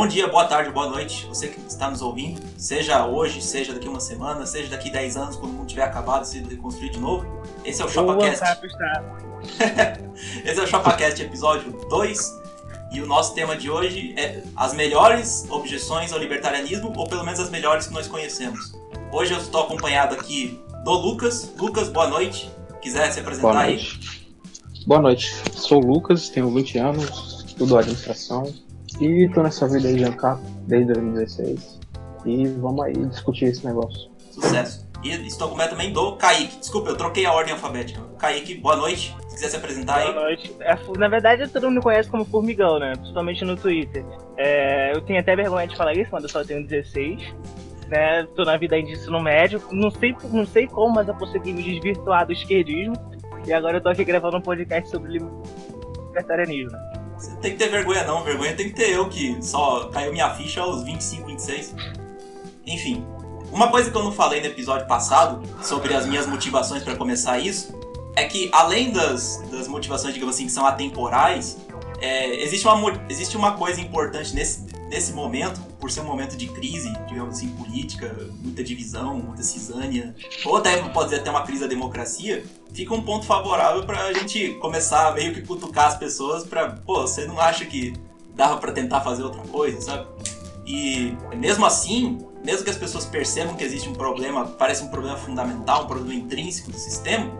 Bom dia, boa tarde, boa noite, você que está nos ouvindo, seja hoje, seja daqui uma semana, seja daqui 10 anos, quando o mundo tiver acabado e sido reconstruído de novo. Esse é o ChopaCast. Esse é o ChopaCast episódio 2. E o nosso tema de hoje é as melhores objeções ao libertarianismo, ou pelo menos as melhores que nós conhecemos. Hoje eu estou acompanhado aqui do Lucas. Lucas, boa noite. Quiser se apresentar boa aí? Boa noite. Sou o Lucas, tenho 20 anos, estudo administração, e tô nessa vida aí cá desde 2016. E vamos aí discutir esse negócio. Sucesso. E estou com também do Kaique. Desculpa, eu troquei a ordem alfabética. Kaique, boa noite. Se quiser se apresentar boa aí. Boa noite. É, na verdade, todo mundo me conhece como Formigão, né? Principalmente no Twitter. É, eu tenho até vergonha de falar isso, mas eu só tenho 16. Né? Tô na vida de ensino médio. Não sei, não sei como, mas eu consegui me desvirtuar do esquerdismo. E agora eu tô aqui gravando um podcast sobre libertarianismo. Você tem que ter vergonha não, vergonha tem que ter eu que só caiu minha ficha aos 25, 26. Enfim, uma coisa que eu não falei no episódio passado sobre as minhas motivações para começar isso é que além das, das motivações, digamos assim, que são atemporais, é, existe, uma, existe uma coisa importante nesse, nesse momento, por ser um momento de crise, digamos assim, política, muita divisão, muita cisânia, ou até pode dizer até uma crise da democracia, fica um ponto favorável para a gente começar a meio que cutucar as pessoas para, pô, você não acha que dava para tentar fazer outra coisa, sabe? E mesmo assim, mesmo que as pessoas percebam que existe um problema, parece um problema fundamental, um problema intrínseco do sistema,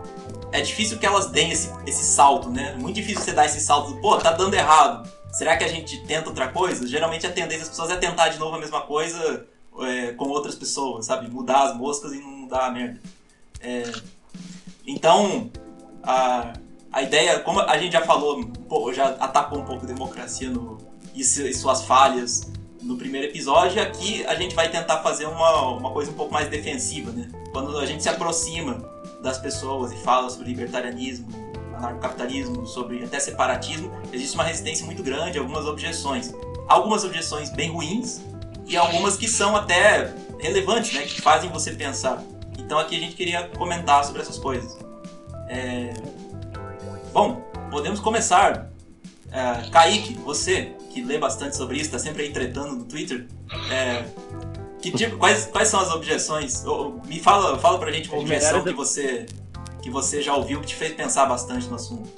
é difícil que elas deem esse, esse salto, né? É muito difícil você dar esse salto, pô, tá dando errado. Será que a gente tenta outra coisa? Geralmente a tendência das pessoas é tentar de novo a mesma coisa é, com outras pessoas, sabe? Mudar as moscas e não mudar a merda. É, então, a, a ideia, como a gente já falou, já atacou um pouco a democracia no, e, e suas falhas no primeiro episódio, aqui a gente vai tentar fazer uma, uma coisa um pouco mais defensiva, né? Quando a gente se aproxima das pessoas e fala sobre libertarianismo, anarcocapitalismo, sobre até separatismo, existe uma resistência muito grande, algumas objeções. Algumas objeções bem ruins e algumas que são até relevantes, né? Que fazem você pensar. Então aqui a gente queria comentar sobre essas coisas. É... Bom, podemos começar. É, Kaique, você que lê bastante sobre isso, está sempre aí tretando no Twitter. É, que tipo, quais, quais são as objeções? Me fala, fala pra gente uma objeção que você, que você já ouviu que te fez pensar bastante no assunto.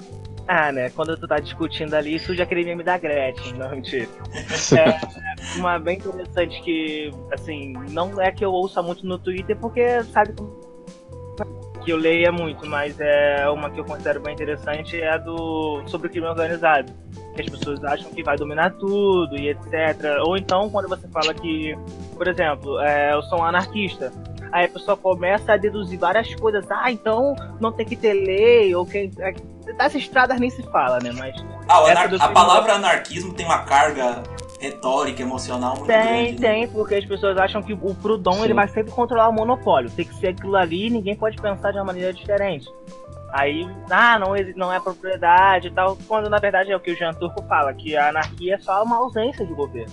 Ah, né? Quando tu tá discutindo ali, isso já queria meme da Gretchen, não mentira. é, uma bem interessante que, assim, não é que eu ouça muito no Twitter, porque sabe que eu leia muito, mas é uma que eu considero bem interessante é a do sobre o crime organizado. Que as pessoas acham que vai dominar tudo e etc. Ou então quando você fala que, por exemplo, é, eu sou um anarquista. Aí a pessoa começa a deduzir várias coisas. Ah, então não tem que ter lei, ou quem. Das estradas nem se fala, né? Mas. Ah, a palavra anarquismo tem uma carga retórica, emocional muito tem, grande. Tem, né? tem, porque as pessoas acham que o Proudhon ele vai sempre controlar o monopólio. Tem que ser aquilo ali e ninguém pode pensar de uma maneira diferente. Aí, ah, não, não é propriedade e tal, quando na verdade é o que o Jean Turco fala, que a anarquia é só uma ausência de governo.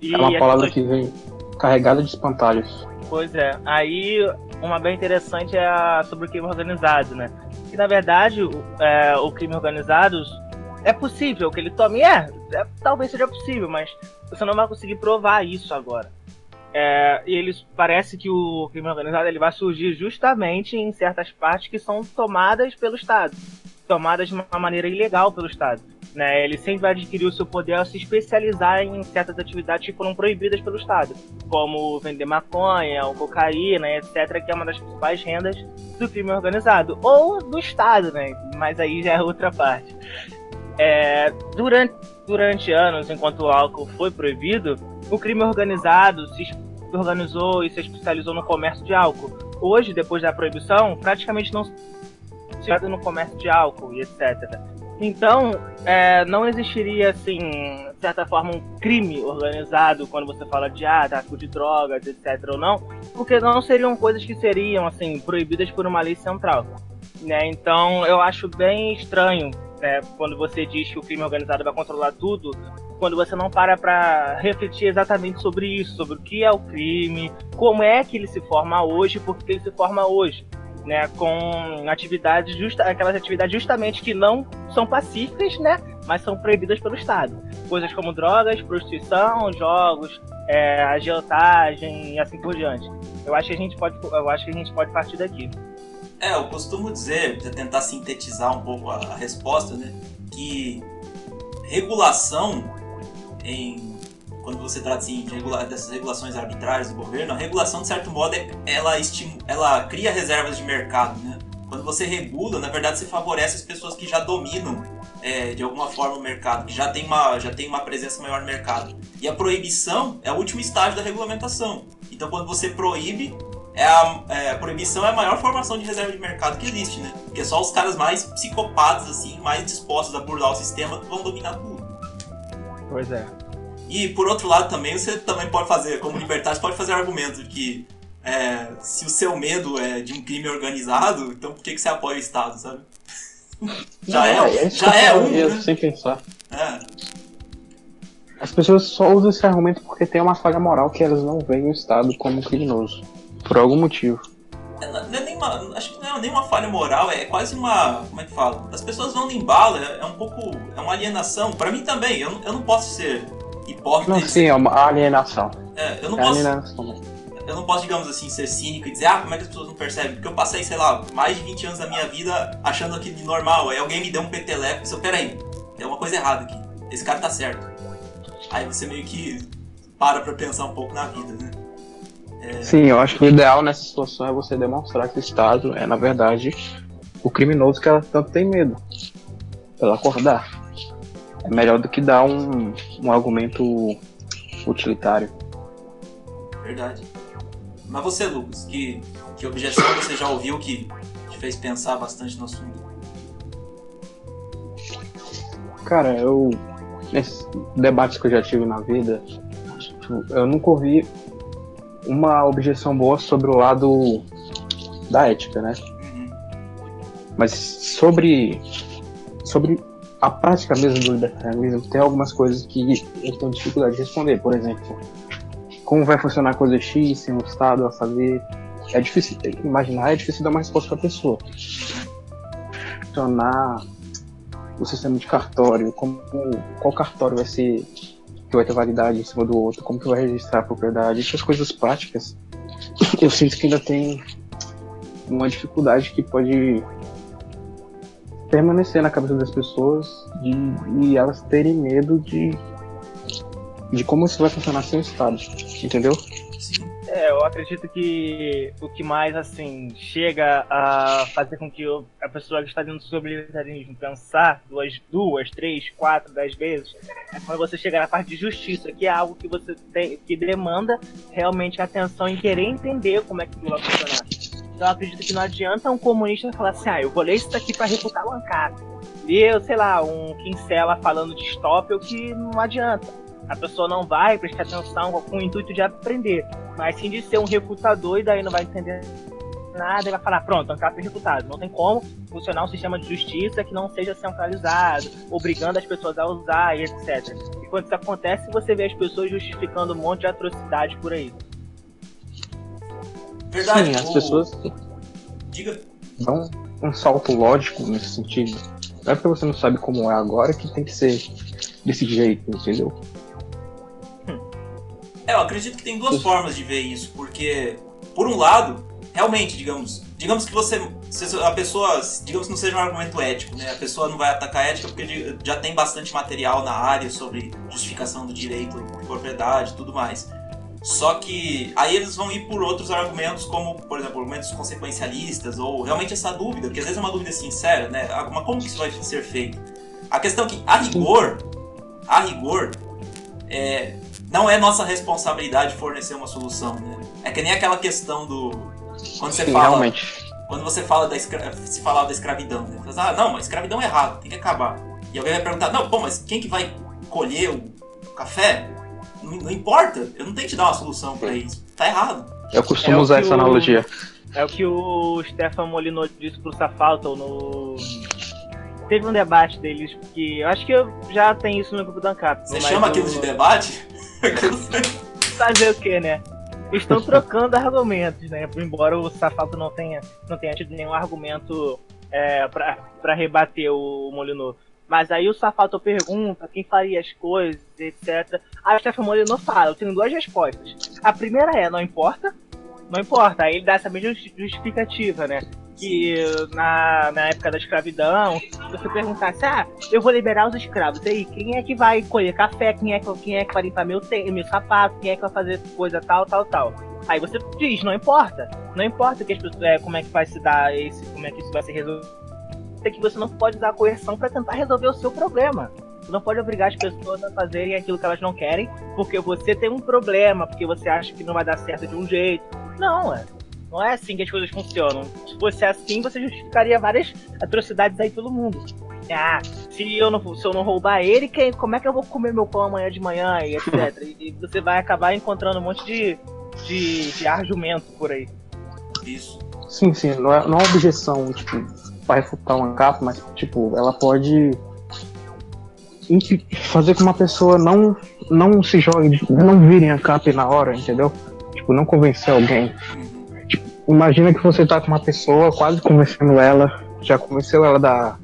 E é uma palavra que vem carregada de espantalhos. Pois é. Aí, uma bem interessante é a sobre o crime organizado, né? Que na verdade, o, é, o crime organizado é possível que ele tome. É, é, talvez seja possível, mas você não vai conseguir provar isso agora. É, e eles parece que o crime organizado ele vai surgir justamente em certas partes que são tomadas pelo Estado, tomadas de uma maneira ilegal pelo Estado. Né? Ele sempre vai adquirir o seu poder ao se especializar em certas atividades que foram proibidas pelo Estado, como vender maconha, ou cocaína, etc., que é uma das principais rendas do crime organizado, ou do Estado, né? Mas aí já é outra parte. É, durante, durante anos, enquanto o álcool foi proibido, o crime organizado se organizou e se especializou no comércio de álcool. Hoje, depois da proibição, praticamente não se no comércio de álcool e etc. Então, é, não existiria, assim, de certa forma, um crime organizado quando você fala de ah, tráfico de drogas, etc. ou não, porque não seriam coisas que seriam, assim, proibidas por uma lei central. Né? Então, eu acho bem estranho né, quando você diz que o crime organizado vai controlar tudo, quando você não para para refletir exatamente sobre isso, sobre o que é o crime, como é que ele se forma hoje, por que ele se forma hoje. Né, com atividades justa, aquelas atividades justamente que não são pacíficas, né, mas são proibidas pelo Estado. Coisas como drogas, prostituição, jogos, é, agiotagem e assim por diante. Eu acho que a gente pode, eu acho que a gente pode partir daqui. É, eu costumo dizer, para tentar sintetizar um pouco a, a resposta, né, que regulação em quando você trata assim, de regula dessas regulações arbitrárias do governo, a regulação, de certo modo, é, ela, ela cria reservas de mercado. Né? Quando você regula, na verdade, você favorece as pessoas que já dominam é, de alguma forma o mercado, que já tem, uma, já tem uma presença maior no mercado. E a proibição é o último estágio da regulamentação. Então, quando você proíbe, é a, é, a, proibição é a maior formação de reserva de mercado que existe, né? Porque só os caras mais psicopatas, assim, mais dispostos a burlar o sistema vão dominar tudo. Pois é. E por outro lado também, você também pode fazer, como libertário, pode fazer argumento de que é, se o seu medo é de um crime organizado, então por que, que você apoia o Estado, sabe? já é, é, é já é um. Né? Sem pensar. É. As pessoas só usam esse argumento porque tem uma falha moral que elas não veem o Estado como criminoso. Por algum motivo. É, não é nem uma, acho que não é nem uma falha moral, é quase uma. Como é que fala? As pessoas vão no embalo, é, é um pouco. É uma alienação. Para mim também, eu, eu não posso ser hipócrita. Não, sim, é uma alienação. É, eu não é posso. Alienação. Eu não posso, digamos assim, ser cínico e dizer, ah, como é que as pessoas não percebem? Porque eu passei, sei lá, mais de 20 anos da minha vida achando aquilo de normal. Aí alguém me deu um peteleco e disse, peraí, tem uma coisa errada aqui. Esse cara tá certo. Aí você meio que para pra pensar um pouco na vida, né? É... Sim, eu acho que o ideal nessa situação é você demonstrar que o Estado é, na verdade, o criminoso que ela tanto tem medo. Ela acordar. É melhor do que dar um, um argumento utilitário. Verdade. Mas você, Lucas, que, que objeção você já ouviu que te fez pensar bastante no assunto? Cara, eu. Nesses debates que eu já tive na vida, eu nunca ouvi uma objeção boa sobre o lado da ética, né? Mas sobre. Sobre a prática mesmo do libertarianismo, tem algumas coisas que eu tenho dificuldade de responder. Por exemplo, como vai funcionar a coisa X sem o Estado a fazer. É difícil imaginar, é difícil dar uma resposta para a pessoa. Funcionar o sistema de cartório, como, qual cartório vai ser que vai ter validade em cima do outro, como que vai registrar a propriedade, essas coisas práticas, eu sinto que ainda tem uma dificuldade que pode permanecer na cabeça das pessoas de, e elas terem medo de de como isso vai funcionar sem o Estado, entendeu? É, eu acredito que o que mais, assim, chega a fazer com que a pessoa que está dentro sobre libertarismo pensar duas, duas, três, quatro, dez vezes, é quando você chega na parte de justiça, que é algo que você tem, que demanda realmente atenção em querer entender como é que aquilo vai funcionar. Então eu acredito que não adianta um comunista falar assim, ah, eu vou ler isso daqui para refutar o ANCAP. E eu, sei lá, um Kinsella falando de stop, o que não adianta a pessoa não vai prestar atenção com o intuito de aprender, mas sim de ser um refutador e daí não vai entender nada e vai falar, pronto, ANCAP é refutado. Não tem como funcionar um sistema de justiça que não seja centralizado, obrigando as pessoas a usar e etc. E quando isso acontece, você vê as pessoas justificando um monte de atrocidades por aí. Verdade. Sim, as pessoas Diga. dão um salto lógico nesse sentido. Não é porque você não sabe como é agora que tem que ser desse jeito, entendeu? É, eu acredito que tem duas formas de ver isso, porque, por um lado, realmente, digamos, digamos que você, a pessoa, digamos que não seja um argumento ético, né? A pessoa não vai atacar a ética porque já tem bastante material na área sobre justificação do direito de propriedade tudo mais. Só que aí eles vão ir por outros argumentos, como, por exemplo, argumentos consequencialistas, ou realmente essa dúvida, que às vezes é uma dúvida sincera, né? Mas como que isso vai ser feito? A questão é que, a rigor, a rigor, é, não é nossa responsabilidade fornecer uma solução, né? É que nem aquela questão do quando você Sim, fala realmente. quando você fala da escra... se falava da escravidão, né? Você fala, ah, não, a escravidão é errado, tem que acabar. E alguém vai perguntar, não, pô, mas quem que vai colher o café? Não, não importa, eu não tenho que te dar uma solução para isso. Tá errado. Eu costumo é usar essa o... analogia. É o que o Stefan Molino disse pro Safalto no teve um debate deles que eu acho que eu já tem isso no grupo do Ancap. Você chama aquilo de debate? Fazer o que, né? Estão trocando argumentos, né? Embora o Safato não tenha, não tenha tido nenhum argumento é, para rebater o Molino. Mas aí o Safato pergunta quem faria as coisas, etc. Aí o Stefan Molyneux fala, eu tenho duas respostas. A primeira é, não importa, não importa. Aí ele dá essa mesma justificativa, né? Que na, na época da escravidão, você perguntasse, ah, eu vou liberar os escravos, e aí, quem é que vai colher café? Quem é, quem é que vai limpar meu, meu sapato? Quem é que vai fazer coisa tal, tal, tal? Aí você diz, não importa. Não importa que as pessoas, é, como é que vai se dar esse, como é que isso vai ser resolvido. É que você não pode usar coerção para tentar resolver o seu problema. Você não pode obrigar as pessoas a fazerem aquilo que elas não querem, porque você tem um problema, porque você acha que não vai dar certo de um jeito. Não, é. Não é assim que as coisas funcionam. Se fosse assim, você justificaria várias atrocidades aí pelo mundo. Ah, se eu não, se eu não roubar ele, quem, como é que eu vou comer meu pão amanhã de manhã e etc. e você vai acabar encontrando um monte de, de, de argumento por aí. Isso. Sim, sim, não é, não é objeção, tipo, pra refutar uma capa, mas, tipo, ela pode fazer com que uma pessoa não, não se jogue, não vire a capa na hora, entendeu? Tipo, não convencer alguém. Imagina que você tá com uma pessoa, quase convencendo ela, já convenceu ela da,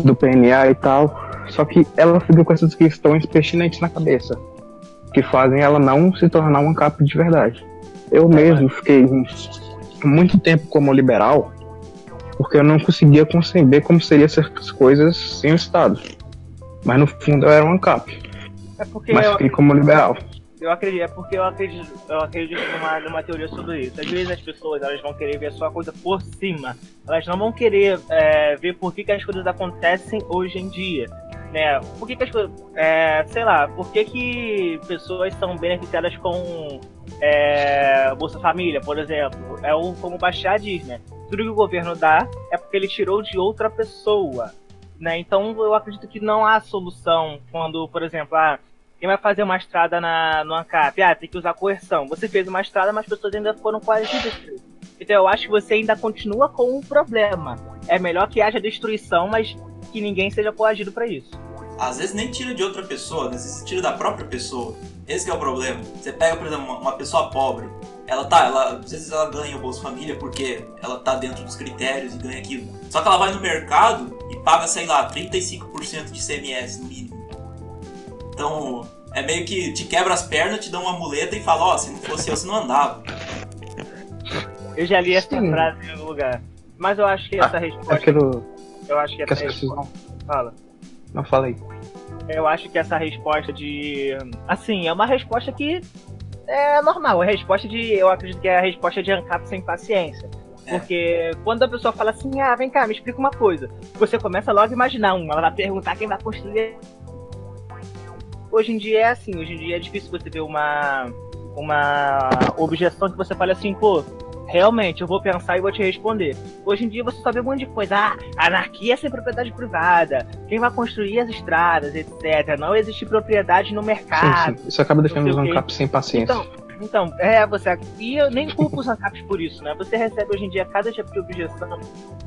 do PNA e tal, só que ela fica com essas questões pertinentes na cabeça, que fazem ela não se tornar uma capa de verdade. Eu mesmo fiquei muito tempo como liberal, porque eu não conseguia conceber como seriam certas coisas sem o Estado. Mas no fundo eu era um ANCAP. É porque mas eu, fiquei como liberal. Eu acredito, é porque eu acredito, eu acredito numa, numa teoria sobre isso. Às vezes as pessoas elas vão querer ver só a coisa por cima. Elas não vão querer é, ver por que, que as coisas acontecem hoje em dia. Né? Por que, que as coisas. É, sei lá, por que, que pessoas são beneficiadas com é, Bolsa Família, por exemplo? É o, como o Bachar diz, né? Tudo que o governo dá é porque ele tirou de outra pessoa. Né? Então eu acredito que não há solução quando, por exemplo, ah, quem vai fazer uma estrada na, no ANCAP? Ah, tem que usar coerção. Você fez uma estrada, mas as pessoas ainda foram coagidas. Então eu acho que você ainda continua com um problema. É melhor que haja destruição, mas que ninguém seja coagido para isso. Às vezes nem tira de outra pessoa, às vezes tira da própria pessoa. Esse é o problema. Você pega, por exemplo, uma, uma pessoa pobre. Ela tá, ela, às vezes ela ganha o Bolsa Família porque ela tá dentro dos critérios e ganha aquilo. Só que ela vai no mercado e paga, sei lá, 35% de CMS no mínimo. Então, é meio que te quebra as pernas, te dá uma muleta e fala, ó, oh, se não fosse eu, você não andava. Eu já li essa Sim. frase em algum lugar. Mas eu acho que essa ah, resposta. Aquilo... Eu acho que essa que resposta. Não... Fala. Não falei. Eu acho que essa resposta de. Assim, é uma resposta que é normal. É a resposta de. Eu acredito que é a resposta de ANCAP sem paciência. Porque quando a pessoa fala assim, ah, vem cá, me explica uma coisa. Você começa logo a imaginar um, ela vai perguntar quem vai construir. Hoje em dia é assim, hoje em dia é difícil você ver uma, uma objeção que você fale assim, pô, realmente, eu vou pensar e vou te responder. Hoje em dia você só vê um monte de coisa. Ah, anarquia é sem propriedade privada. Quem vai construir as estradas, etc. Não existe propriedade no mercado. Sim, sim. Isso acaba deixando um cap sem paciência. Então, então, é, você. E eu nem culpo os ANCAPs por isso, né? Você recebe hoje em dia cada tipo de objeção.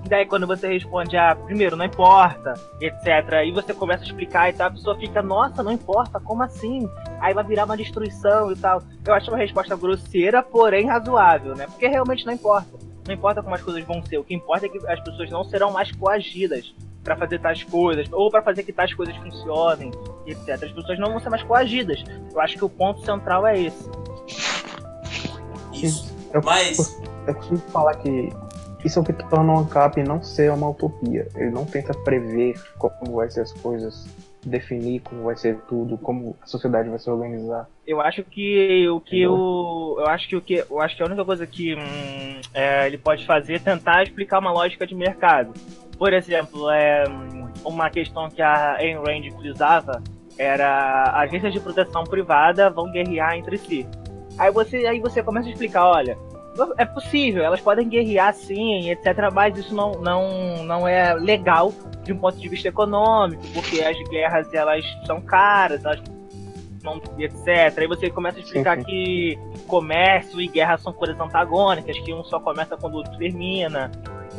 E daí quando você responde, ah, primeiro, não importa, etc. E você começa a explicar e tal, a pessoa fica, nossa, não importa, como assim? Aí vai virar uma destruição e tal. Eu acho uma resposta grosseira, porém razoável, né? Porque realmente não importa. Não importa como as coisas vão ser. O que importa é que as pessoas não serão mais coagidas para fazer tais coisas, ou para fazer que tais coisas funcionem, etc. As pessoas não vão ser mais coagidas. Eu acho que o ponto central é esse. Isso. Eu, Mas. Eu costumo falar que isso é o que torna o ANCAP não ser uma utopia. Ele não tenta prever como vai ser as coisas, definir como vai ser tudo, como a sociedade vai se organizar. Eu acho que o que o eu acho que o que eu acho que a única coisa que hum, é, ele pode fazer é tentar explicar uma lógica de mercado. Por exemplo, é uma questão que a Ayn Rand utilizava era agências de proteção privada vão guerrear entre si. Aí você, aí você começa a explicar, olha, é possível, elas podem guerrear sim, etc, mas isso não, não, não é legal de um ponto de vista econômico, porque as guerras elas são caras, elas não, etc. Aí você começa a explicar sim, sim. que comércio e guerra são coisas antagônicas, que um só começa quando o outro termina.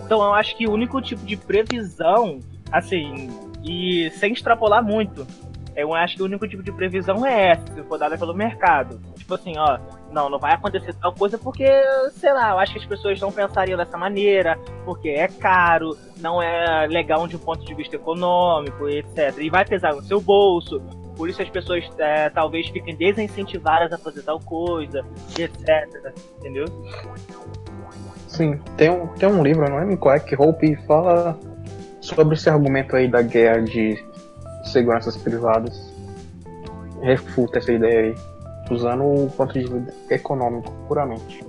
Então eu acho que o único tipo de previsão, assim, e sem extrapolar muito, eu acho que o único tipo de previsão é essa, se for dada pelo mercado. Tipo assim, ó, não, não vai acontecer tal coisa porque, sei lá, eu acho que as pessoas não pensariam dessa maneira, porque é caro, não é legal de um ponto de vista econômico, etc. E vai pesar no seu bolso, por isso as pessoas é, talvez fiquem desincentivadas a fazer tal coisa, etc. Entendeu? Sim, tem um, tem um livro, não é qual é, que Hope fala sobre esse argumento aí da guerra de seguranças privadas. Refuta essa ideia aí, usando o ponto de vista econômico puramente.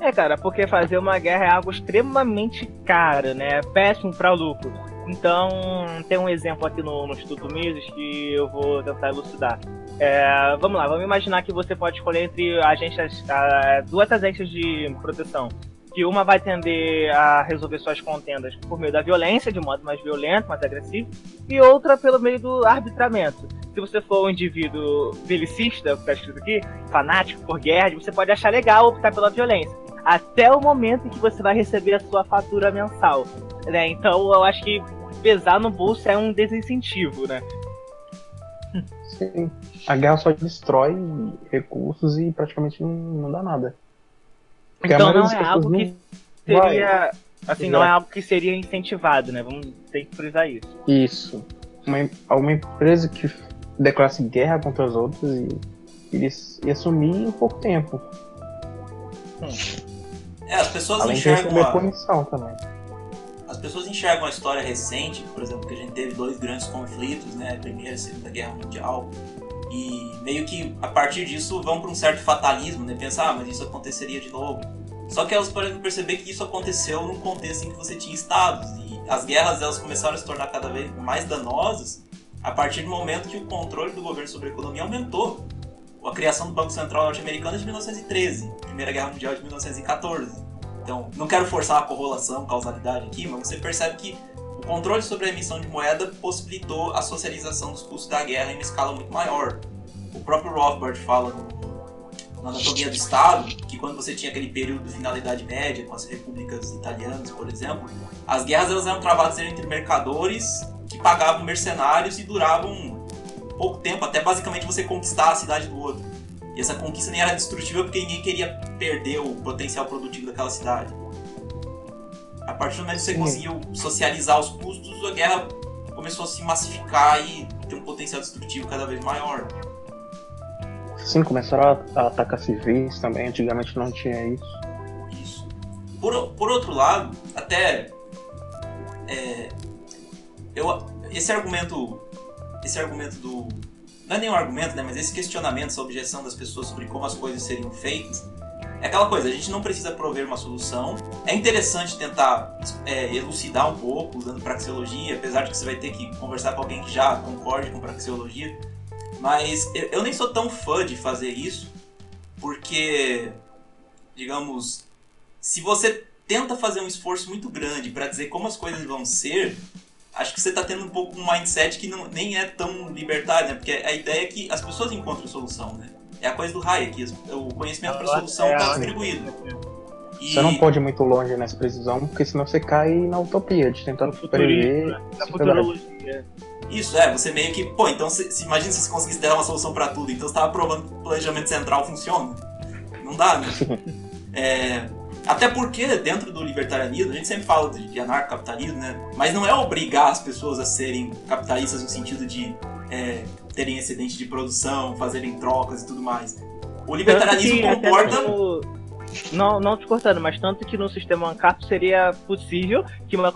É, cara, porque fazer uma guerra é algo extremamente caro, né? É péssimo para lucro. Então, tem um exemplo aqui no, no Instituto Mises que eu vou tentar elucidar. É, vamos lá, vamos imaginar que você pode escolher entre agências, duas agências de proteção. Que uma vai tender a resolver suas contendas por meio da violência, de modo mais violento, mais agressivo, e outra pelo meio do arbitramento. Se você for um indivíduo belicista, que está escrito aqui, fanático por guerra, você pode achar legal optar pela violência até o momento em que você vai receber a sua fatura mensal. Né? Então eu acho que pesar no bolso é um desincentivo, né? Sim. A guerra só destrói recursos e praticamente não, não dá nada. Porque então não é algo que seria. Vai. Assim, não é algo que seria incentivado, né? Vamos ter que frisar isso. Isso. Uma, uma empresa que declarasse guerra contra as outras e eles ia sumir em pouco tempo. Hum. É, as pessoas Além enxergam. De a... punição também as pessoas enxergam a história recente, por exemplo, que a gente teve dois grandes conflitos, né, Primeira e Segunda Guerra Mundial, e meio que a partir disso vão para um certo fatalismo, né, pensar, ah, mas isso aconteceria de novo. Só que elas podem perceber que isso aconteceu num contexto em que você tinha estados e as guerras elas começaram a se tornar cada vez mais danosas a partir do momento que o controle do governo sobre a economia aumentou. A criação do Banco Central norte-americano é de 1913, Primeira Guerra Mundial de 1914. Então, não quero forçar a correlação, causalidade aqui, mas você percebe que controle sobre a emissão de moeda possibilitou a socialização dos custos da guerra em uma escala muito maior. O próprio Rothbard fala no, na Anatomia do Estado que quando você tinha aquele período de finalidade média, com as repúblicas italianas, por exemplo, as guerras elas eram travadas entre mercadores que pagavam mercenários e duravam pouco tempo, até basicamente você conquistar a cidade do outro. E essa conquista nem era destrutível porque ninguém queria perder o potencial produtivo daquela cidade. A partir do momento que você conseguiu socializar os custos, a guerra começou a se massificar e ter um potencial destrutivo cada vez maior. Sim, começaram a atacar civis também, antigamente não tinha isso. Isso. Por, por outro lado, até. É, eu, esse argumento. Esse argumento do, não é nenhum argumento, né, mas esse questionamento, essa objeção das pessoas sobre como as coisas seriam feitas, é aquela coisa, a gente não precisa prover uma solução. É interessante tentar é, elucidar um pouco usando praxeologia, apesar de que você vai ter que conversar com alguém que já concorde com praxeologia. Mas eu, nem sou tão fã de fazer isso, porque, digamos, se você tenta fazer um esforço muito grande para dizer como as coisas vão ser, acho que você está tendo um pouco um mindset que não, nem é tão libertário, né? Porque a ideia é que as pessoas encontram solução, né? É a coisa do Hayek, o conhecimento para solução está é, distribuído. E... Você não pode ir muito longe nessa precisão, porque senão você cai na utopia de tentando prever. Né? Na futurologia. Isso, é, você meio que. Pô, então se, se imagina se você conseguisse dar uma solução para tudo, então você estava provando que o planejamento central funciona. Não dá, né? é, até porque, dentro do libertarianismo, a gente sempre fala de, anarcocapitalismo, né? Mas não é obrigar as pessoas a serem capitalistas no sentido de é, terem excedente de produção, fazerem trocas e tudo mais. O libertarianismo comporta. No... Não, não te cortando, mas tanto que no sistema ANCAP seria possível que uma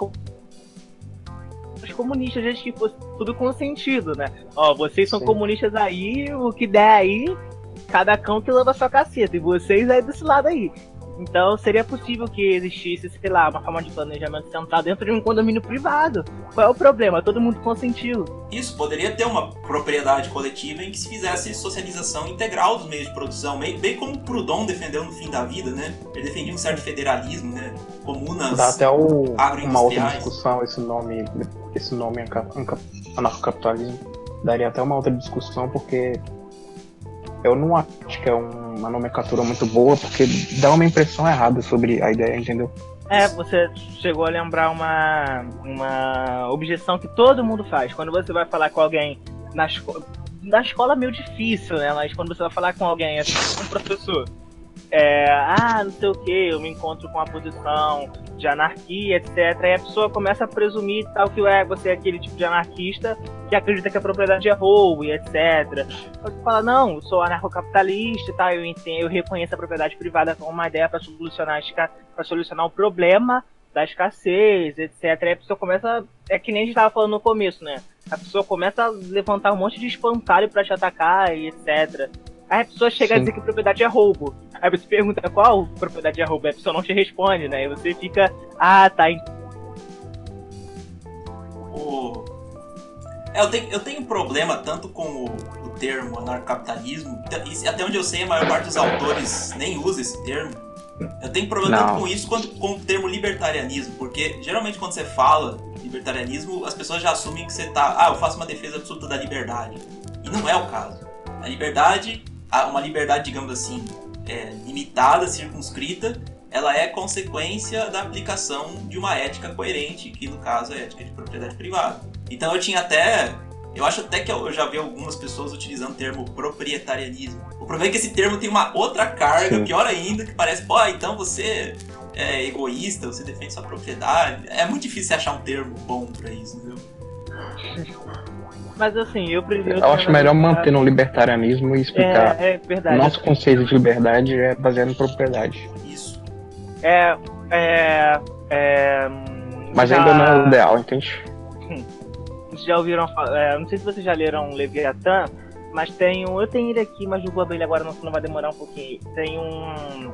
os comunistas, gente que fosse tudo com sentido, né? Ó, vocês são Sim. comunistas aí, o que der aí, cada cão que leva sua caceta, e vocês aí desse lado aí. Então seria possível que existisse, sei lá, uma forma de planejamento central dentro de um condomínio privado. Qual é o problema? Todo mundo consentiu. Isso, poderia ter uma propriedade coletiva em que se fizesse socialização integral dos meios de produção, bem como Proudhon defendeu no fim da vida, né? Ele defendia um certo federalismo, né? Comunas Dá até o, uma outra discussão esse nome, esse nome anarcocapitalismo. Daria até uma outra discussão porque eu não acho que é uma nomenclatura muito boa, porque dá uma impressão errada sobre a ideia, entendeu? É, você chegou a lembrar uma, uma objeção que todo mundo faz. Quando você vai falar com alguém na escola. Na escola é meio difícil, né? Mas quando você vai falar com alguém, assim, um professor, é, ah, não sei o que, eu me encontro com uma posição de anarquia, etc. E a pessoa começa a presumir tal que é, você é aquele tipo de anarquista que acredita que a propriedade é roubo e etc. Você fala, não, eu sou anarcocapitalista e tal, eu entendo, eu reconheço a propriedade privada como uma ideia para solucionar, solucionar o problema da escassez, etc. E a pessoa começa. É que nem a gente estava falando no começo, né? A pessoa começa a levantar um monte de espantalho para te atacar e etc. Aí a pessoa chega Sim. a dizer que a propriedade é roubo. Aí você pergunta qual propriedade é roubo, a pessoa não te responde, né? E você fica, ah, tá. O... É, eu, tenho, eu tenho um problema tanto com o, o termo anarcapitalismo, e até onde eu sei, a maior parte dos autores nem usa esse termo. Eu tenho problema não. tanto com isso quanto com o termo libertarianismo, porque geralmente quando você fala libertarianismo, as pessoas já assumem que você tá, ah, eu faço uma defesa absoluta da liberdade. E não é o caso. A liberdade uma liberdade, digamos assim, é, limitada, circunscrita, ela é consequência da aplicação de uma ética coerente, que no caso é a ética de propriedade privada. Então eu tinha até. Eu acho até que eu já vi algumas pessoas utilizando o termo proprietarianismo. O problema é que esse termo tem uma outra carga, Sim. pior ainda, que parece, pô, então você é egoísta, você defende sua propriedade. É muito difícil achar um termo bom para isso, entendeu? Mas assim, eu prefiro. Eu acho melhor manter no libertarianismo e explicar. É, é verdade. Nosso conceito de liberdade é baseado em propriedade. Isso. É. É. é Mas já... ainda não é o ideal, entende? Vocês já ouviram. É, não sei se vocês já leram Leviatã, mas tem um. Eu tenho ele aqui, mas vou abrir ele agora, não, não vai demorar um pouquinho. Tem um.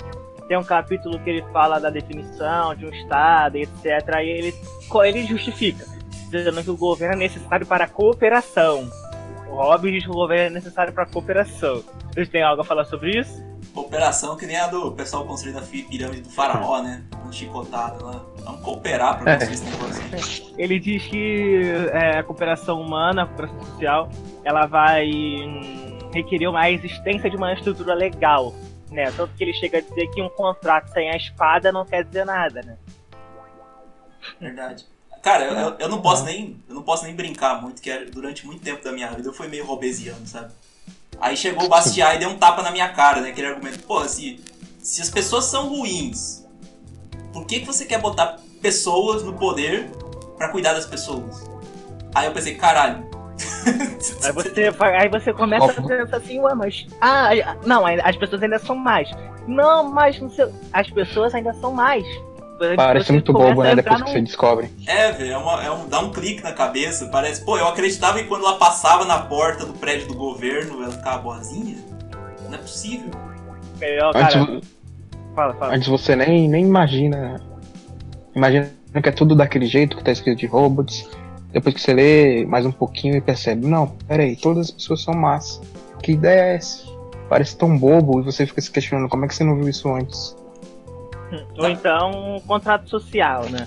Tem um capítulo que ele fala da definição de um Estado, etc. Aí ele, ele justifica dizendo que o governo é necessário para a cooperação. O Robin diz que o governo é necessário para a cooperação. Vocês têm algo a falar sobre isso? Cooperação que nem a do pessoal construindo a pirâmide do faraó, né? Um chicotado lá. Vamos cooperar para construir esse negócio. Ele diz que é, a cooperação humana, a cooperação social, ela vai hum, requerer uma existência de uma estrutura legal, né? Tanto que ele chega a dizer que um contrato sem a espada não quer dizer nada, né? Verdade. Cara, eu, eu, não posso nem. Eu não posso nem brincar muito, que durante muito tempo da minha vida eu fui meio robesiano, sabe? Aí chegou o Bastiat e deu um tapa na minha cara, né? Aquele argumento, pô, se, se as pessoas são ruins, por que, que você quer botar pessoas no poder para cuidar das pessoas? Aí eu pensei, caralho. aí, você, aí você começa a pensar assim, ué, mas. Ah, não, as pessoas ainda são mais. Não, mas não sei, as pessoas ainda são mais. Parece muito bobo, né? Depois no... que você descobre. É, velho, é, uma, é um, dá um clique na cabeça. Parece, pô, eu acreditava que quando ela passava na porta do prédio do governo, ela ficava boazinha. Não é possível. Melhor, cara. Antes, fala, fala. Antes você nem, nem imagina. Imagina que é tudo daquele jeito que tá escrito de robots. Depois que você lê mais um pouquinho e percebe, não, peraí, todas as pessoas são más. Que ideia é essa? Parece tão bobo e você fica se questionando como é que você não viu isso antes. Ou então um contrato social, né?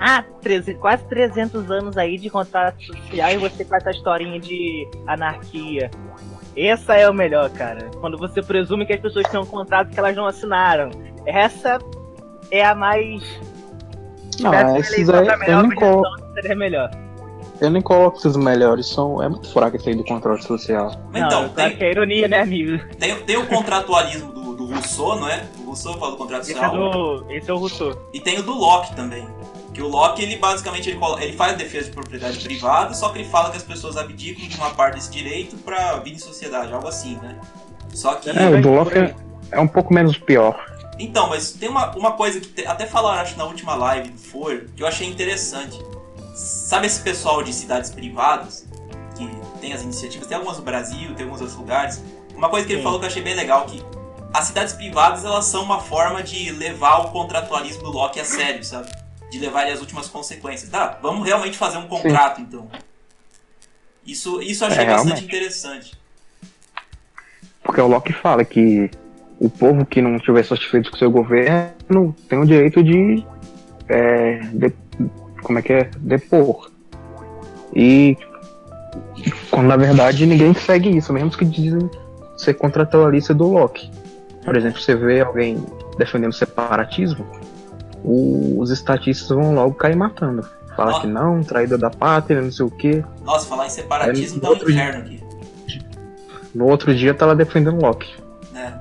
Ah, 13, quase 300 anos aí de contrato social e você com essa historinha de anarquia. Essa é o melhor, cara. Quando você presume que as pessoas têm um contrato que elas não assinaram. Essa é a mais. Não, esses aí eu nem coloco. Seria melhor. Eu nem coloco esses melhores, são, é muito fraco esse aí do contrato social. Então, não, tem, que é ironia, né, amigo? Tem, tem o contratualismo do, do Rousseau, não é? Rousseau fala do contrato esse social. É do, esse é o Rousseau. E tem o do Locke também. Que o Locke, ele basicamente ele, ele faz a defesa de propriedade privada, só que ele fala que as pessoas abdicam de uma parte desse direito pra vida em sociedade, algo assim, né? Só que. É, o do Locke é, é um pouco menos pior. Então, mas tem uma, uma coisa que te, até falaram, acho, na última live do For, que eu achei interessante. Sabe esse pessoal de cidades privadas, que tem as iniciativas, tem algumas no Brasil, tem alguns outros lugares. Uma coisa que ele Sim. falou que eu achei bem legal, que as cidades privadas elas são uma forma de levar o contratualismo do Locke a sério, sabe? De levar ele às últimas consequências. Tá, vamos realmente fazer um contrato Sim. então. Isso, isso eu achei é, bastante interessante. Porque o Locke fala que o povo que não estiver satisfeito com seu governo tem o direito de, é, de como é que é? Depor. E quando na verdade ninguém segue isso, mesmo que dizem ser contratualista do Locke. Por exemplo, você vê alguém defendendo separatismo, os estatistas vão logo cair matando. Fala Nossa. que não, traída da pátria, não sei o quê. Nossa, falar em separatismo dá um inferno aqui. No outro dia tá lá defendendo Loki. É.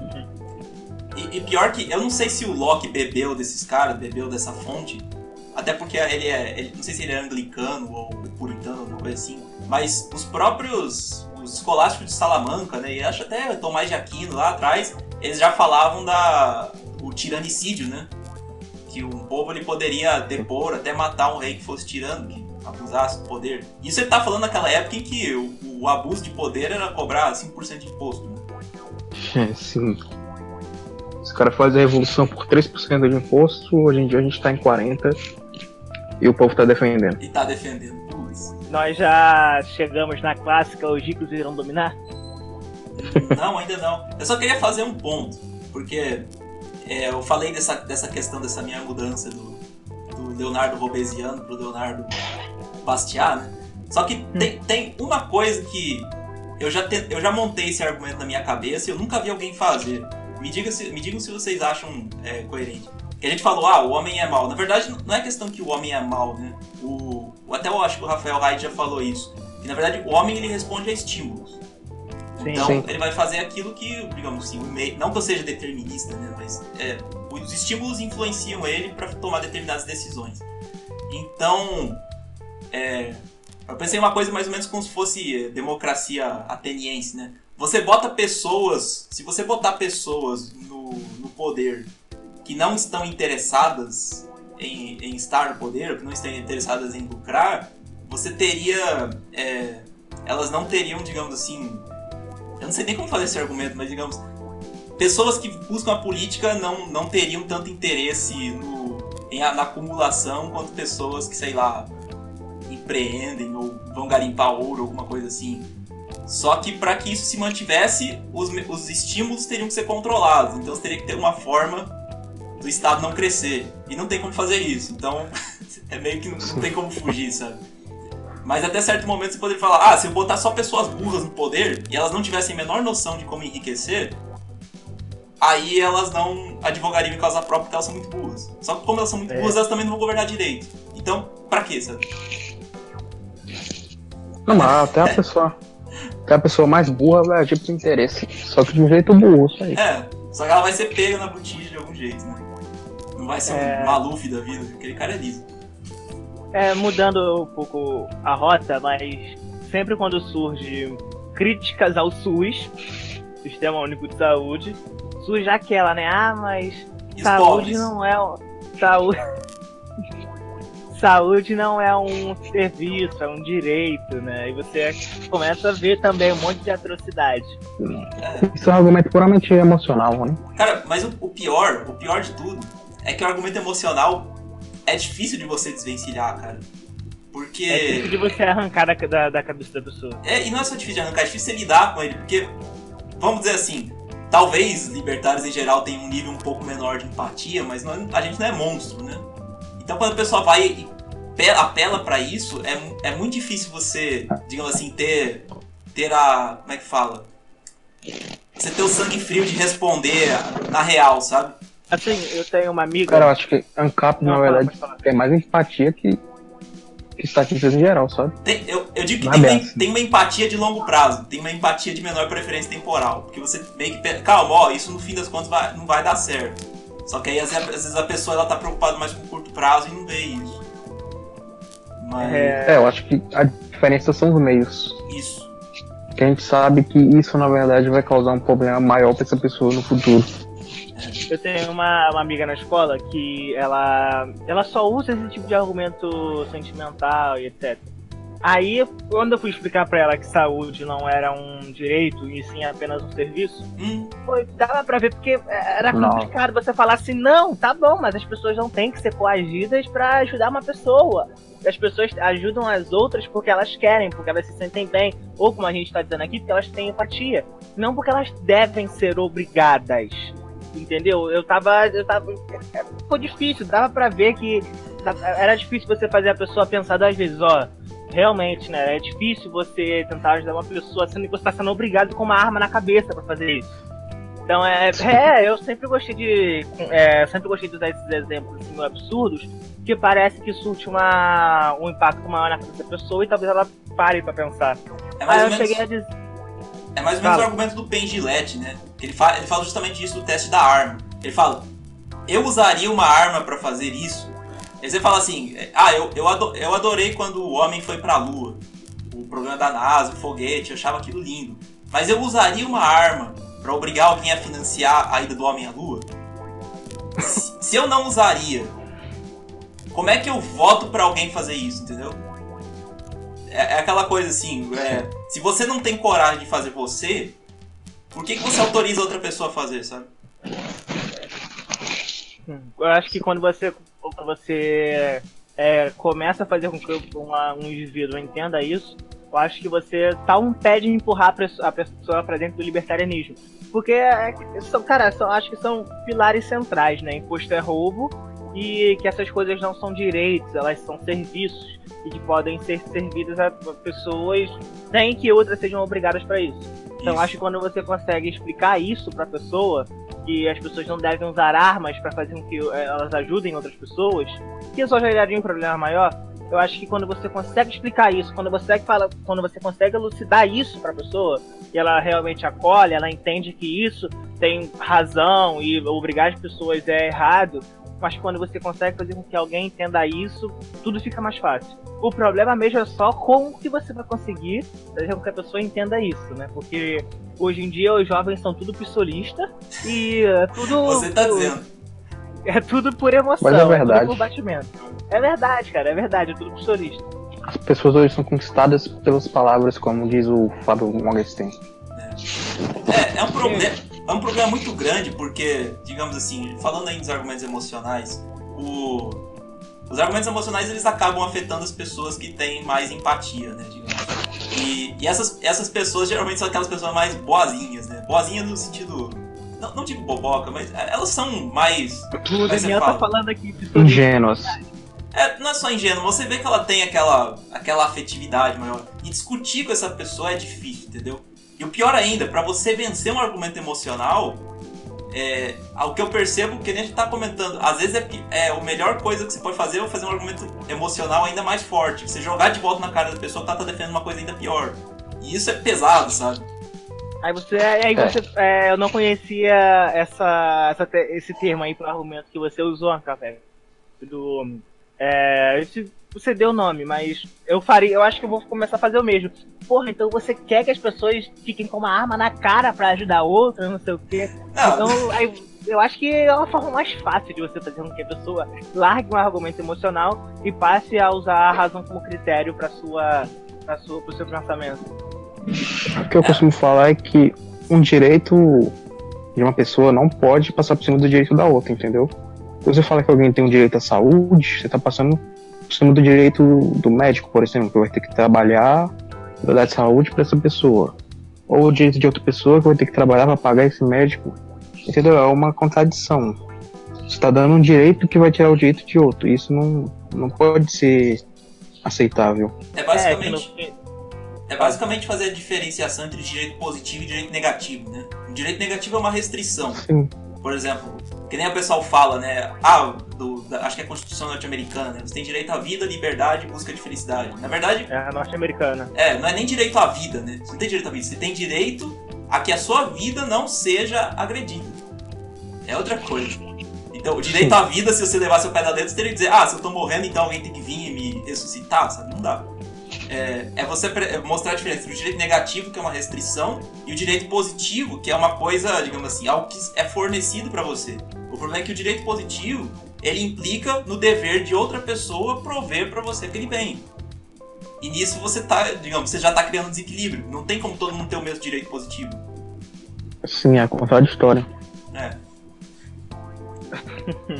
E, e, pior que eu não sei se o Loki bebeu desses caras, bebeu dessa fonte. Até porque ele é. Ele, não sei se ele é anglicano ou puritano, alguma coisa assim. Mas os próprios. Os escolásticos de Salamanca, né? E acho até Tomás de Aquino lá atrás, eles já falavam da. o tiranicídio, né? Que um povo ele poderia depor, até matar um rei que fosse tirano, que abusasse do poder. Isso ele tá falando naquela época em que o, o abuso de poder era cobrar 5% de imposto. Né? É, sim. Os caras fazem a revolução por 3% de imposto, hoje em dia a gente tá em 40% e o povo tá defendendo. E tá defendendo. Nós já chegamos na clássica, os ricos irão dominar? Não, ainda não. Eu só queria fazer um ponto, porque é, eu falei dessa, dessa questão, dessa minha mudança do, do Leonardo Robesiano pro Leonardo Bastiat, né? Só que hum. tem, tem uma coisa que eu já, te, eu já montei esse argumento na minha cabeça e eu nunca vi alguém fazer. Me, diga se, me digam se vocês acham é, coerente. Que a gente falou, ah, o homem é mal. Na verdade, não é questão que o homem é mal, né? O, até eu acho que o Rafael Hyde já falou isso. Que na verdade o homem ele responde a estímulos. Sim, então sim. ele vai fazer aquilo que, digamos assim, meio, não que eu seja determinista, né? Mas é, os estímulos influenciam ele para tomar determinadas decisões. Então, é, eu pensei uma coisa mais ou menos como se fosse é, democracia ateniense, né? Você bota pessoas, se você botar pessoas no, no poder que não estão interessadas em, em estar no poder, que não estão interessadas em lucrar, você teria. É, elas não teriam, digamos assim. Eu não sei nem como fazer esse argumento, mas digamos. Pessoas que buscam a política não, não teriam tanto interesse no, em, na acumulação quanto pessoas que, sei lá, empreendem ou vão garimpar ouro, alguma coisa assim. Só que para que isso se mantivesse, os, os estímulos teriam que ser controlados. Então você teria que ter uma forma do Estado não crescer. E não tem como fazer isso. Então, é meio que não, não, tem como fugir, sabe? Mas até certo momento você poderia falar: ah, se eu botar só pessoas burras no poder e elas não tivessem a menor noção de como enriquecer, aí elas não advogariam em causa própria porque elas são muito burras. Só que como elas são muito é. burras, elas também não vão governar direito. Então, pra quê, sabe? Não, mas até a pessoa. Até a pessoa mais burra vai agir por interesse. Só que de um jeito burro, isso aí. É, só que ela vai ser pega na botija de algum jeito, né? Não vai ser é... um Maluf da vida, aquele cara é liso. É, mudando um pouco a rota, mas sempre quando surge críticas ao SUS, Sistema Único de Saúde, surge aquela, né? Ah, mas saúde não é. Saúde. saúde não é um serviço, é um direito, né? E você começa a ver também um monte de atrocidade. Isso é um argumento puramente emocional, né? Cara, mas o, o pior, o pior de tudo, é que o argumento emocional é difícil de você desvencilhar, cara. Porque. É difícil de você arrancar da, da, da cabeça da pessoa. É, e não é só difícil de arrancar, é difícil você lidar com ele. Porque, vamos dizer assim, talvez libertários em geral tenham um nível um pouco menor de empatia, mas não, é, a gente não é monstro, né? Então quando a pessoa vai e apela para isso, é, é muito difícil você, digamos assim, ter, ter a. Como é que fala? Você ter o sangue frio de responder na real, sabe? Assim, eu tenho uma amiga. Cara, eu acho que ANCAP, na verdade, tem mais empatia que, que estatísticas em geral, sabe? Tem, eu, eu digo que tem uma, tem uma, empatia de longo prazo, tem uma empatia de menor preferência temporal. Porque você meio que. Calma, ó, isso no fim das contas vai, não vai dar certo. Só que aí às vezes a pessoa ela tá preocupada mais com curto prazo e não vê isso. Mas... É, eu acho que a diferença são os meios. Isso. Que a gente sabe que isso na verdade vai causar um problema maior para essa pessoa no futuro. Eu tenho uma, uma amiga na escola que ela, ela só usa esse tipo de argumento sentimental e etc. Aí, quando eu fui explicar para ela que saúde não era um direito e sim apenas um serviço, hum. foi, dava pra ver, porque era complicado não. você falar assim: não, tá bom, mas as pessoas não têm que ser coagidas para ajudar uma pessoa. As pessoas ajudam as outras porque elas querem, porque elas se sentem bem, ou como a gente tá dizendo aqui, porque elas têm empatia. Não porque elas devem ser obrigadas entendeu? Eu tava. Eu tava. Ficou difícil, dava pra ver que era difícil você fazer a pessoa pensar duas vezes, ó. Realmente, né? É difícil você tentar ajudar uma pessoa sendo que você tá sendo obrigado com uma arma na cabeça para fazer isso. Então é, é, eu sempre gostei de. É, sempre gostei de usar esses exemplos assim, absurdos, que parece que surte uma, um impacto maior na cabeça da pessoa e talvez ela pare para pensar. É Aí eu menos... cheguei a dizer. É mais ou menos Fala. o argumento do Pen Gillette, né? Ele fala, ele fala justamente disso do teste da arma. Ele fala: Eu usaria uma arma pra fazer isso. Aí você fala assim: Ah, eu, eu, ado- eu adorei quando o homem foi pra lua. O programa da NASA, o foguete, eu achava aquilo lindo. Mas eu usaria uma arma pra obrigar alguém a financiar a ida do homem à lua? Se, se eu não usaria, como é que eu voto pra alguém fazer isso, entendeu? É, é aquela coisa assim: é, se você não tem coragem de fazer você, por que, que você autoriza outra pessoa a fazer, sabe? Eu acho que quando você, você é, começa a fazer com que uma- um indivíduo entenda isso, eu acho que você tá um pé de empurrar a pessoa, a pessoa pra dentro do libertarianismo. Porque, é, são, cara, são, acho que são pilares centrais, né? Imposto é roubo e que essas coisas não são direitos, elas são serviços e que podem ser servidas a pessoas sem que outras sejam obrigadas para isso. Então Isso. acho que quando você consegue explicar isso pra pessoa, que as pessoas não devem usar armas para fazer com que eh, elas ajudem outras pessoas, que isso já geraria um problema maior. Eu acho que quando você consegue explicar isso, quando você fala, quando você consegue elucidar isso pra pessoa, e ela realmente acolhe, ela entende que isso tem razão e obrigar as pessoas é errado, mas quando você consegue fazer com que alguém entenda isso, tudo fica mais fácil. O problema mesmo é só como que você vai conseguir fazer com que a pessoa entenda isso, né? Porque hoje em dia os jovens são tudo pissolista e é tudo. Você tá dizendo. É tudo por emoção, Mas é verdade. tudo por batimento. É verdade, cara, é verdade, é tudo pissolista. As pessoas hoje são conquistadas pelas palavras, como diz o Fábio Mogestein. É, é um problema. É um problema muito grande porque, digamos assim, falando aí dos argumentos emocionais, o- os argumentos emocionais eles acabam afetando as pessoas que têm mais empatia, né, digamos. E, e essas, essas pessoas geralmente são aquelas pessoas mais boazinhas, né? Boazinhas no sentido. Não, não digo boboca, mas elas são mais. O Daniel tá fala. falando aqui pissolista. Ingênuas. É, não é só ingênuo, você vê que ela tem aquela, aquela afetividade maior. E discutir com essa pessoa é difícil, entendeu? E o pior ainda, pra você vencer um argumento emocional, é, o que eu percebo, que nem a gente tá comentando, às vezes é, é a melhor coisa que você pode fazer é fazer um argumento emocional ainda mais forte. Você jogar de volta na cara da pessoa que ela tá defendendo uma coisa ainda pior. E isso é pesado, sabe? Aí você, aí É. você, é, eu não conhecia essa, essa te- esse termo aí pro argumento que você usou, Café. Do, é, esse- você deu o nome, mas eu faria, eu acho que eu vou começar a fazer o mesmo. Porra, então você quer que as pessoas fiquem com uma arma na cara pra ajudar outra, não sei o quê. Não, Então, aí, eu acho que é uma forma mais fácil de você fazer com que a pessoa largue um argumento emocional e passe a usar a razão como critério para sua, para sua, pro seu pensamento. O que eu costumo falar é que um direito de uma pessoa não pode passar por cima do direito da outra, entendeu? Se você fala que alguém tem um direito à saúde, você tá passando cima do direito do médico, por exemplo, que vai ter que trabalhar pra dar saúde para essa pessoa. Ou o direito de outra pessoa que vai ter que trabalhar para pagar esse médico. Entendeu? É uma contradição. Você tá dando um direito que vai tirar o direito de outro. Isso não, não pode ser aceitável. é É, basicamente. no- É basicamente fazer a diferenciação entre direito positivo e direito negativo, né? O direito negativo é uma restrição. Sim. Por exemplo, que nem o pessoal fala, né? Ah, do, da- acho que é a Constituição norte-americana, né? Você tem direito à vida, liberdade e busca de felicidade. Na verdade, É a norte-americana. é, não é nem direito à vida, né? Você não tem direito à vida, você tem direito a que a sua vida não seja agredida. É outra coisa. Então, o direito à vida, se você levar seu pé da letra, você teria que dizer, ah, se eu tô morrendo, então alguém tem que vir e me ressuscitar, sabe? Não dá. É, é você é mostrar a diferença entre o direito negativo, que é uma restrição, e o direito positivo, que é uma coisa, digamos assim, algo que é fornecido pra você. O problema é que o direito positivo, ele implica no dever de outra pessoa prover pra você aquele bem. E nisso você tá, digamos, você já tá criando um desequilíbrio. Não tem como todo mundo ter o mesmo direito positivo. Sim, é contraditório. É.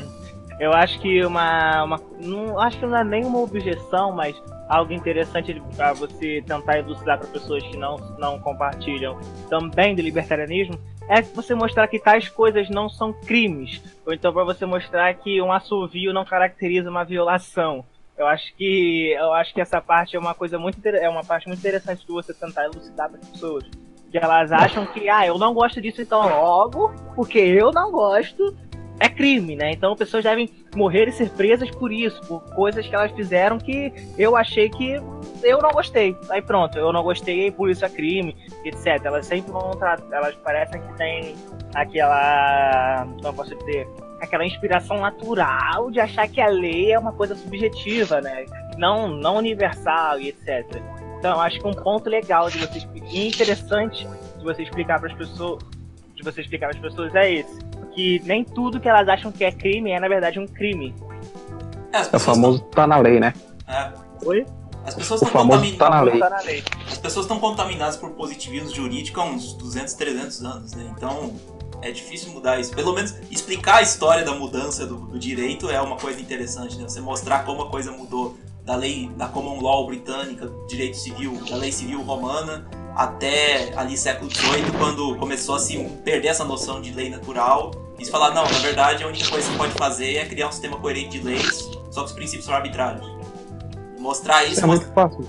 Eu acho que uma, uma não acho que não é nem uma objeção, mas algo interessante para você tentar elucidar para pessoas que não não compartilham também do libertarianismo é você mostrar que tais coisas não são crimes, ou então para você mostrar que um assovio não caracteriza uma violação. Eu acho que eu acho que essa parte é uma coisa muito é uma parte muito interessante de você tentar elucidar para as pessoas. Que elas acham que, ah, eu não gosto disso, então logo, porque eu não gosto, é crime, né? Então pessoas devem morrer e ser presas por isso, por coisas que elas fizeram que eu achei que eu não gostei. Aí pronto, eu não gostei, por isso é crime, etc. Elas sempre vão elas parecem que tem aquela, como posso dizer, aquela inspiração natural de achar que a lei é uma coisa subjetiva, né? Não, não universal e etc. Então, acho que um ponto legal de você e interessante de você explicar para as pessoas, de você explicar para as pessoas é esse, que nem tudo que elas acham que é crime é na verdade um crime. É, é o famoso tá na lei, né? É. Oi? As pessoas estão contaminadas. Tá na lei. Tá na lei. As pessoas estão contaminadas por positivismo jurídico há uns 200, 300 anos, né? Então, é difícil mudar isso. Pelo menos explicar a história da mudança do, do direito é uma coisa interessante, né? Você mostrar como a coisa mudou da lei da common law britânica, direito civil, da lei civil romana, até ali século XVIII, quando começou a se perder essa noção de lei natural e se falar, não, na verdade a única coisa que você pode fazer é criar um sistema coerente de leis, só que os princípios são arbitrários. Mostrar isso... É muito fácil.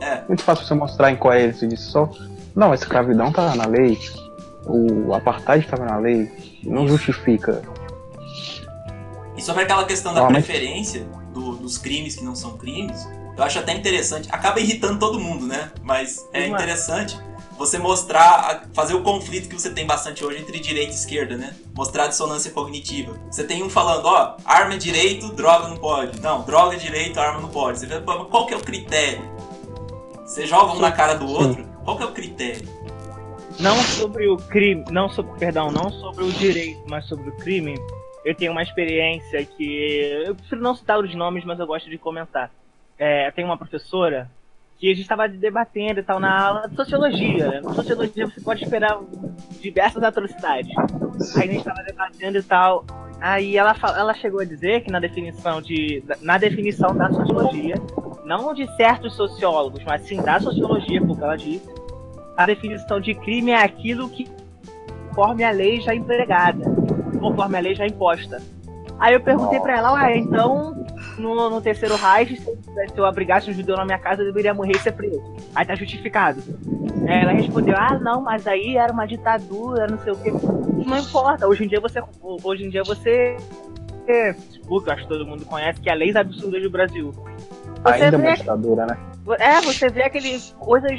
É. Muito fácil você mostrar incoerência disso só. Não, a escravidão tá na lei, o apartheid estava na lei, não justifica. E sobre aquela questão da preferência do, dos crimes que não são crimes, eu acho até interessante. Acaba irritando todo mundo, né? Mas é interessante você mostrar, fazer o conflito que você tem bastante hoje entre direita e esquerda, né? Mostrar a dissonância cognitiva. Você tem um falando, ó, arma é direito, droga não pode. Não, droga é direito, arma não pode. Você vê, qual que é o critério? Você joga um na cara do outro, qual que é o critério? não sobre o crime, não sobre, perdão, não sobre o direito, mas sobre o crime, eu tenho uma experiência que eu prefiro não citar os nomes, mas eu gosto de comentar. É, tem uma professora que a gente estava debatendo e tal na aula de sociologia. Na sociologia você pode esperar diversas atrocidades. Aí a gente estava debatendo e tal. Aí ela, ela chegou a dizer que na definição de na definição da sociologia, não de certos sociólogos, mas sim da sociologia, porque ela disse, a definição de crime é aquilo que conforme a lei já empregada, conforme a lei já imposta. Aí eu perguntei para ela, ué, então no, no terceiro Reich, se, eu abrigasse um judeu na minha casa, eu deveria morrer e ser preso. Aí tá justificado. Ela respondeu, ah não, mas aí era uma ditadura, não sei o que. Não importa, hoje em dia você. Hoje em dia você. Facebook, acho que todo mundo conhece, que é a leis absurdas do Brasil. Você Ainda é uma ditadura, né? É, você vê aqueles coisas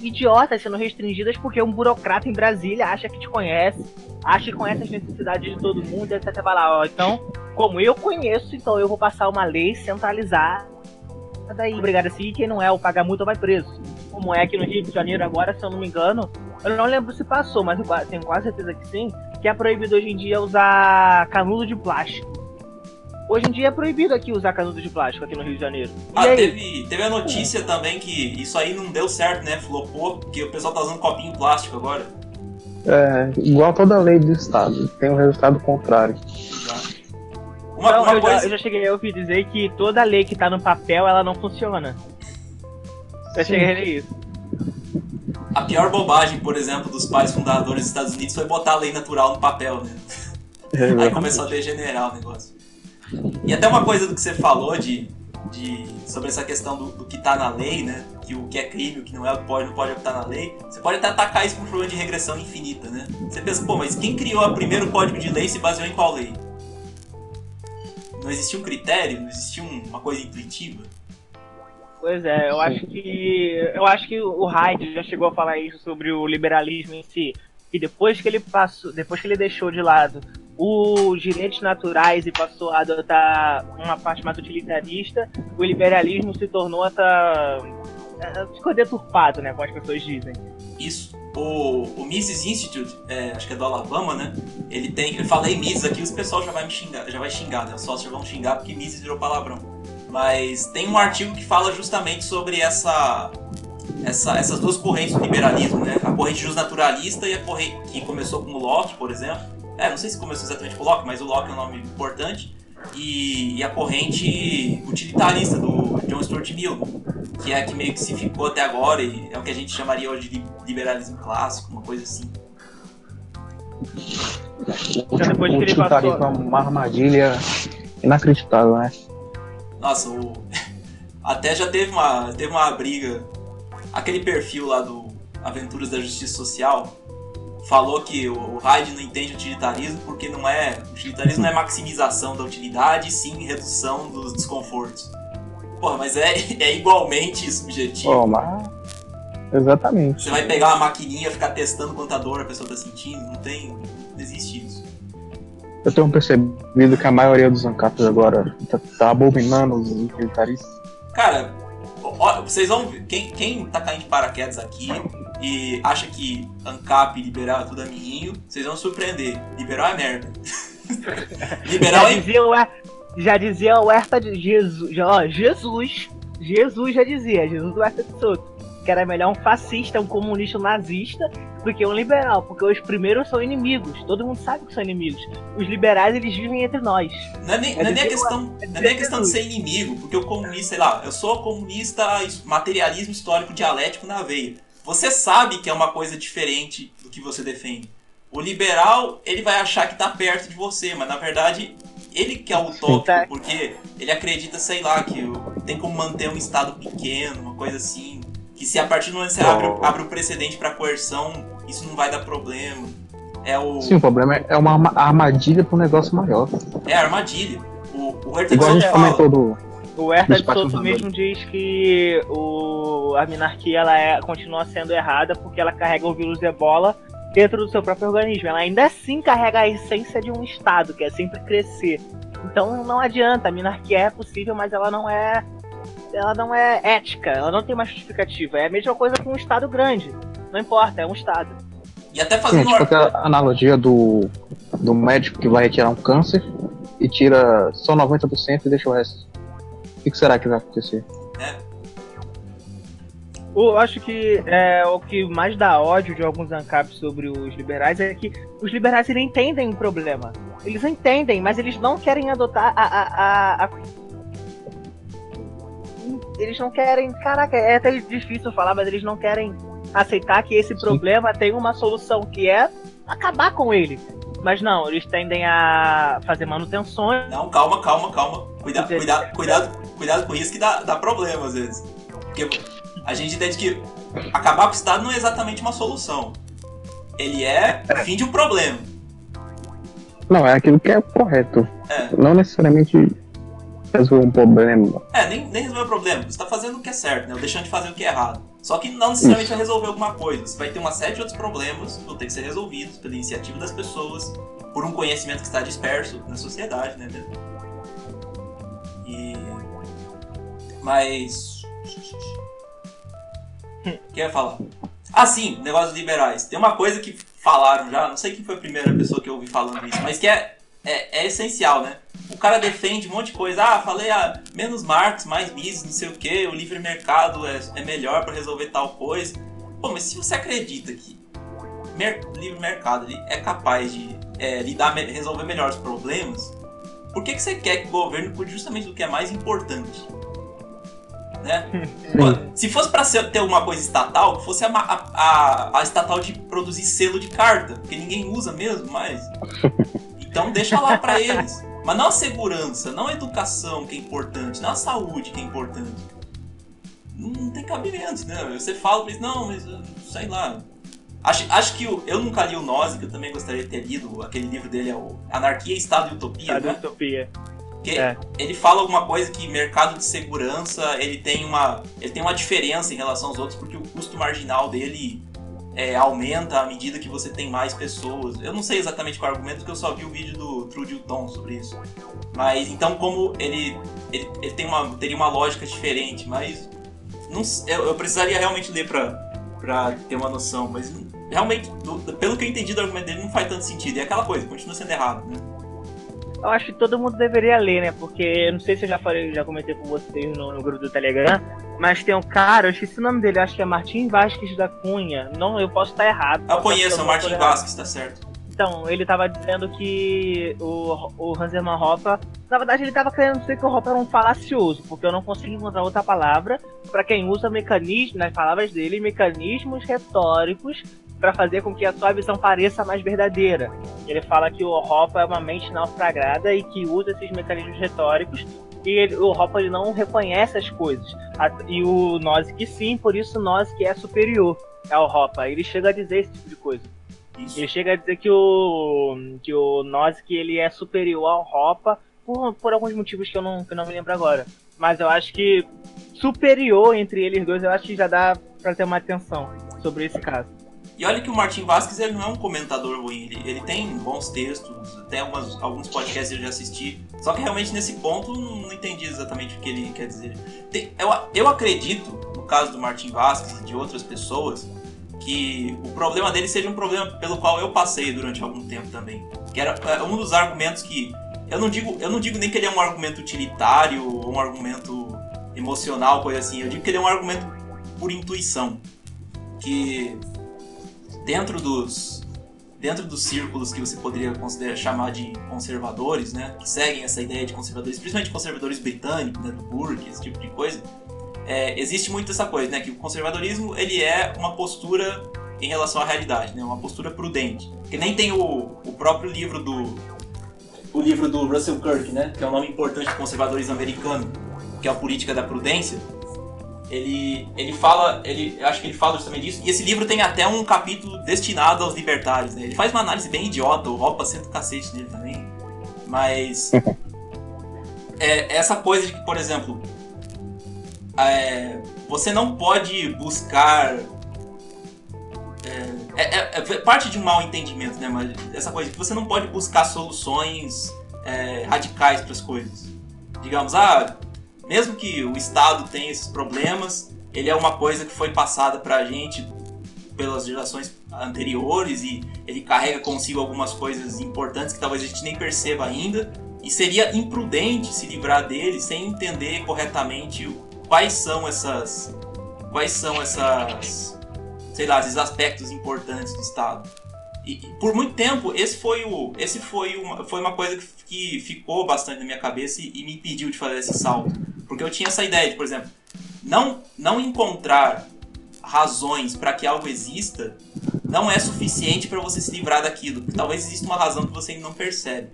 idiotas sendo restringidas porque um burocrata em Brasília acha que te conhece, acha que conhece as necessidades de todo mundo, etc. Vai lá, ó, então, como eu conheço, então eu vou passar uma lei centralizada daí obrigado a seguir, quem não é o paga multa vai preso. Como é aqui no Rio de Janeiro agora, se eu não me engano, eu não lembro se passou, mas eu tenho quase certeza que sim, que é proibido hoje em dia usar canudo de plástico. Hoje em dia é proibido aqui usar canudo de plástico aqui no Rio de Janeiro. E ah, teve, teve a notícia também que isso aí não deu certo, né? Flopou, porque o pessoal tá usando copinho plástico agora. É, igual toda lei do Estado, tem um resultado contrário. Uma, não, uma eu, coisa... já, eu já cheguei a ouvir dizer que toda lei que tá no papel, ela não funciona. Eu cheguei a ler isso. A pior bobagem, por exemplo, dos pais fundadores dos Estados Unidos foi botar a lei natural no papel, né? É, aí começou a degenerar o negócio. E até uma coisa do que você falou de, de sobre essa questão do, do que está na lei, né? Que o que é crime, o que não é, pode, não pode estar na lei. Você pode até atacar isso por um problema de regressão infinita, né? Você pensa, pô, mas quem criou o primeiro código de lei se baseou em qual lei? Não existia um critério, não existia uma coisa intuitiva. Pois é, eu acho que eu acho que o Hyde já chegou a falar isso sobre o liberalismo em si, que depois que ele passou, depois que ele deixou de lado os direitos naturais e passou a adotar uma parte mais utilitarista, o liberalismo se tornou essa. Ficou deturpado, né? Como as pessoas dizem. Isso. O, o Mises Institute, é, acho que é do Alabama, né? Ele tem. Eu falei Mises aqui, os pessoal já vai me xingar, já vai xingar, né? Os sócios vão xingar porque Mises virou palavrão. Mas tem um artigo que fala justamente sobre essa essa, essas duas correntes do liberalismo, né? A corrente justnaturalista e a corrente que começou com o Locke, por exemplo, é, não sei se começou exatamente com o Locke, mas o Locke é um nome importante. E, e, a corrente utilitarista do John Stuart Mill, que é a que meio que se ficou até agora e é o que a gente chamaria hoje de liberalismo clássico, uma coisa assim. O ele passou... é uma armadilha inacreditável, né? Nossa, o... até já teve uma, teve uma briga. Aquele perfil lá do Aventuras da Justiça Social, falou que o Hyde não entende utilitarismo porque não é. Utilitarismo não é maximização da utilidade, sim redução dos desconfortos. Porra, mas é, é igualmente subjetivo. Pô, mas... Exatamente. Você vai pegar uma maquininha e ficar testando quanta dor a pessoa tá sentindo? Não tem. Não existe isso. Eu tenho percebido que a maioria dos ANCAPs agora tá, tá abominando os militaristas. Cara, ó, vocês vão ver. Quem, quem tá caindo de paraquedas aqui e acha que ANCAP liberal é tudo amiguinho, vocês vão surpreender. Liberal é merda. liberal já é. dizia o, já dizia o Herta de Jesus. Já, ó, Jesus. Jesus já dizia, Jesus do Herta de Soto. Que era melhor um fascista, um comunista, um nazista do que um liberal, porque os primeiros são inimigos. Todo mundo sabe que são inimigos. Os liberais eles vivem entre nós. Não é nem, É não nem a questão, não é questão de ser inimigo, porque o comunista, sei lá, eu sou comunista, materialismo histórico dialético na veia. Você sabe que é uma coisa diferente do que você defende. O liberal, ele vai achar que tá perto de você, mas na verdade ele que é o utópico, Tá. porque ele acredita, sei lá, que tem como manter um estado pequeno, uma coisa assim. Que se a partir do momento que você abre, o- abre o precedente pra coerção, isso não vai dar problema. É o. Sim, o problema é- é uma arma- armadilha para um negócio maior. É armadilha. O, o Igual a gente fala. comentou do. O Herta de patrocinadores. mesmo diz que o, a minarquia ela é, continua sendo errada porque ela carrega o vírus de ebola dentro do seu próprio organismo. Ela ainda assim carrega a essência de um Estado, que é sempre crescer. Então não adianta, a minarquia é possível, mas ela não é. Ela não é ética, ela não tem uma justificativa. É a mesma coisa que um Estado grande. Não importa, é um Estado. E até Sim, é fazendo tipo aquela analogia do, do médico que vai retirar um câncer e tira só 90% e deixa o resto. O que será que vai acontecer? Eu acho que é, o que mais dá ódio de alguns ANCAPs sobre os liberais é que os liberais eles entendem o problema. Eles entendem, mas eles não querem adotar a. a, a- a- Eles não querem. Caraca, é até difícil falar, mas eles não querem aceitar que esse Sim. problema tem uma solução, que é acabar com ele. Mas não, eles tendem a fazer manutenções. Não, calma, calma, calma. Cuida, Entendi. cuidado, cuidado, cuidado com isso que dá, dá problema às vezes. Porque a gente entende que acabar com o Estado não é exatamente uma solução. Ele é o fim de um problema. Não, é aquilo que é correto. É. Não necessariamente resolver um problema. É, nem, nem resolver o problema. Você está fazendo o que é certo, né? Ou deixando de fazer o que é errado. Só que não necessariamente vai resolver alguma coisa. Você vai ter uma série de outros problemas que vão ter que ser resolvidos pela iniciativa das pessoas, por um conhecimento que está disperso na sociedade, né? mesmo? E. Mas. O que eu ia falar? Ah, sim, negócio dos liberais. Tem uma coisa que falaram já, não sei quem foi a primeira pessoa que eu ouvi falando isso, mas que é, é, é essencial, né? O cara defende um monte de coisa. Ah, falei, ah, menos Marx, mais Mises, não sei o que, o livre mercado é, é melhor para resolver tal coisa. Pô, mas se você acredita que mer livre mercado ele é capaz de é, lidar, resolver melhor os problemas, por que, que você quer que o governo cuide justamente do que é mais importante? Né? Pô, se fosse pra ser, ter uma coisa estatal, que fosse a, a, a, a estatal de produzir selo de carta, porque ninguém usa mesmo mais. Então deixa lá pra eles. Mas não a segurança, não a educação que é importante, não a saúde que é importante. Não, não tem cabimento, né? Você fala pra eles, não, mas uh, sei lá. Acho, acho que o- eu nunca li o Noze, que eu também gostaria de ter lido. Aquele livro dele é o Anarquia, Estado e Utopia, Sabe, né? utopia. Que É. ele fala alguma coisa que mercado de segurança ele tem uma ele tem uma diferença em relação aos outros porque o custo marginal dele é, aumenta à medida que você tem mais pessoas. Eu não sei exatamente qual é argumento porque eu só vi o vídeo do Trude Tom sobre isso. Mas então como ele ele, ele tem uma teria uma lógica diferente, mas não eu, eu precisaria realmente ler pra ter uma noção, mas realmente do- pelo que eu entendi do argumento dele não faz tanto sentido. É aquela coisa, continua sendo errado, né? Eu acho que todo mundo deveria ler, né? Porque eu não sei se eu já falei, já comentei com vocês no, no grupo do Telegram, mas tem um cara, eu esqueci o nome dele, acho que é Martim Vasques da Cunha. Não, eu posso estar errado. Eu conheço, o errado. Vasquez, tá certo. Então, ele tava dizendo que o, o Hans Hermann na verdade ele tava querendo dizer que o Hoppe era um falacioso, porque eu não consigo encontrar outra palavra para quem usa mecanismos, nas palavras dele, mecanismos retóricos para fazer com que a sua visão pareça mais verdadeira. Ele fala que o Hoppe é uma mente naufragada e que usa esses mecanismos retóricos e ele- o Hoppe ele não reconhece as coisas. E o Nozick sim, por isso o Nozick é superior ao Hoppe. Ele chega a dizer esse tipo de coisa. Isso. Ele chega a dizer que o que o Nozick ele é superior ao Hoppe por, por alguns motivos que eu não, que eu não me lembro agora. mas eu acho que superior entre eles dois, eu acho que já dá pra ter uma atenção sobre esse caso. E olha que o Martin Vasquez ele não é um comentador ruim, ele, ele tem bons textos, tem alguns podcasts eu já assisti, só que realmente nesse ponto não, não entendi exatamente o que ele quer dizer. Tem, eu, eu acredito, no caso do Martin Vasquez e de outras pessoas, que o problema dele seja um problema pelo qual eu passei durante algum tempo também. Que era é, um dos argumentos que. Eu não digo, eu não digo nem que ele é um argumento utilitário ou um argumento emocional, coisa assim. Eu digo que ele é um argumento por intuição. Que dentro dos dentro dos círculos que você poderia considerar chamar de conservadores, né, que seguem essa ideia de conservadores, principalmente conservadores britânicos, né, do Burke, esse tipo de coisa, é, existe muito essa coisa, né, que o conservadorismo ele é uma postura em relação à realidade, né, uma postura prudente, que nem tem o, o próprio livro do o livro do Russell Kirk, né, que é um nome importante do conservadorismo americano, que é a política da prudência ele, ele fala, ele, acho que ele fala justamente disso, e esse livro tem até um capítulo destinado aos libertários, né? Ele faz uma análise bem idiota, o Ropa senta o cacete nele também, mas é, essa coisa de que, por exemplo, é, você não pode buscar é, é, é, é, parte de um mal entendimento, né? Mas essa coisa que você não pode buscar soluções é, radicais para as coisas. Digamos, ah, mesmo que o Estado tenha esses problemas, ele é uma coisa que foi passada para a gente pelas gerações anteriores e ele carrega consigo algumas coisas importantes que talvez a gente nem perceba ainda. E seria imprudente se livrar dele sem entender corretamente quais são essas. Quais são essas. Sei lá, esses aspectos importantes do Estado. E, por muito tempo, esse foi, o, esse foi, uma, foi uma coisa que, que ficou bastante na minha cabeça e, e me impediu de fazer esse salto. Porque eu tinha essa ideia de, por exemplo, não, não encontrar razões para que algo exista não é suficiente para você se livrar daquilo. Porque talvez exista uma razão que você não percebe.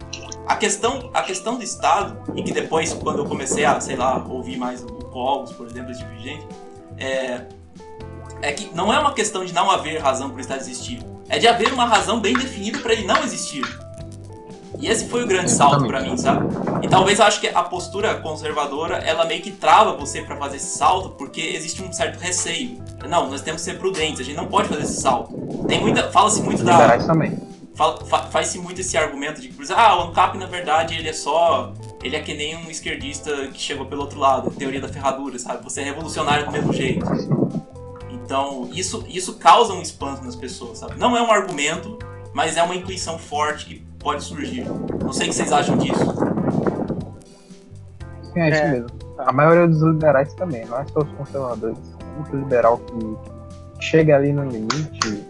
A questão, a questão do Estado, e que depois, quando eu comecei a, sei lá, ouvir mais o Cogos, por exemplo, esse tipo de gente, é, é que não é uma questão de não haver razão para o Estado existir. É de haver uma razão bem definida para ele não existir. E esse foi o grande salto para mim, sabe? E talvez eu acho que a postura conservadora, ela meio que trava você para fazer esse salto, porque existe um certo receio. Não, nós temos que ser prudentes, a gente não pode fazer esse salto. Tem muita, fala-se muito da também. Fala, fa, faz-se muito esse argumento de que, ah, o ANCAP na verdade ele é só ele é que nem um esquerdista que chegou pelo outro lado, teoria da ferradura, sabe? Você é revolucionário do mesmo jeito. Então, isso, isso causa um espanto nas pessoas, sabe? Não é um argumento, mas é uma intuição forte que pode surgir. Não sei o que vocês acham disso. Sim, é isso é. mesmo. A maioria dos liberais também, não é só os conservadores. Muito liberal que chega ali no limite,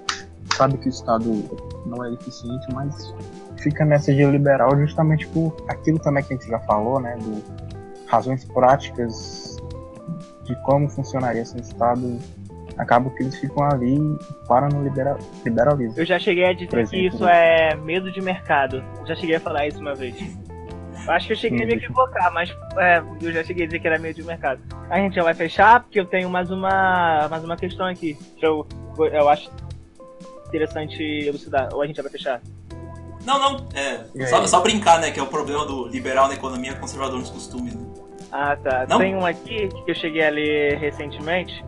sabe que o Estado não é eficiente, mas fica nessa de liberal justamente por aquilo também que a gente já falou, né? Do razões práticas de como funcionaria esse Estado acaba que eles ficam ali e param no liberal, liberalismo. Eu já cheguei a dizer exemplo, que isso né? é medo de mercado. Já cheguei a falar isso uma vez. Eu acho que eu cheguei Sim, a me equivocar, mas é, eu já cheguei a dizer que era medo de mercado. A gente já vai fechar, porque eu tenho mais uma, mais uma questão aqui. Que eu, eu acho interessante elucidar. Ou a gente já vai fechar? Não, não. É, só, só, brincar, né? Que é o problema do liberal na economia conservador nos costumes. Né? Ah, tá. Não? Tem um aqui que eu cheguei a ler recentemente,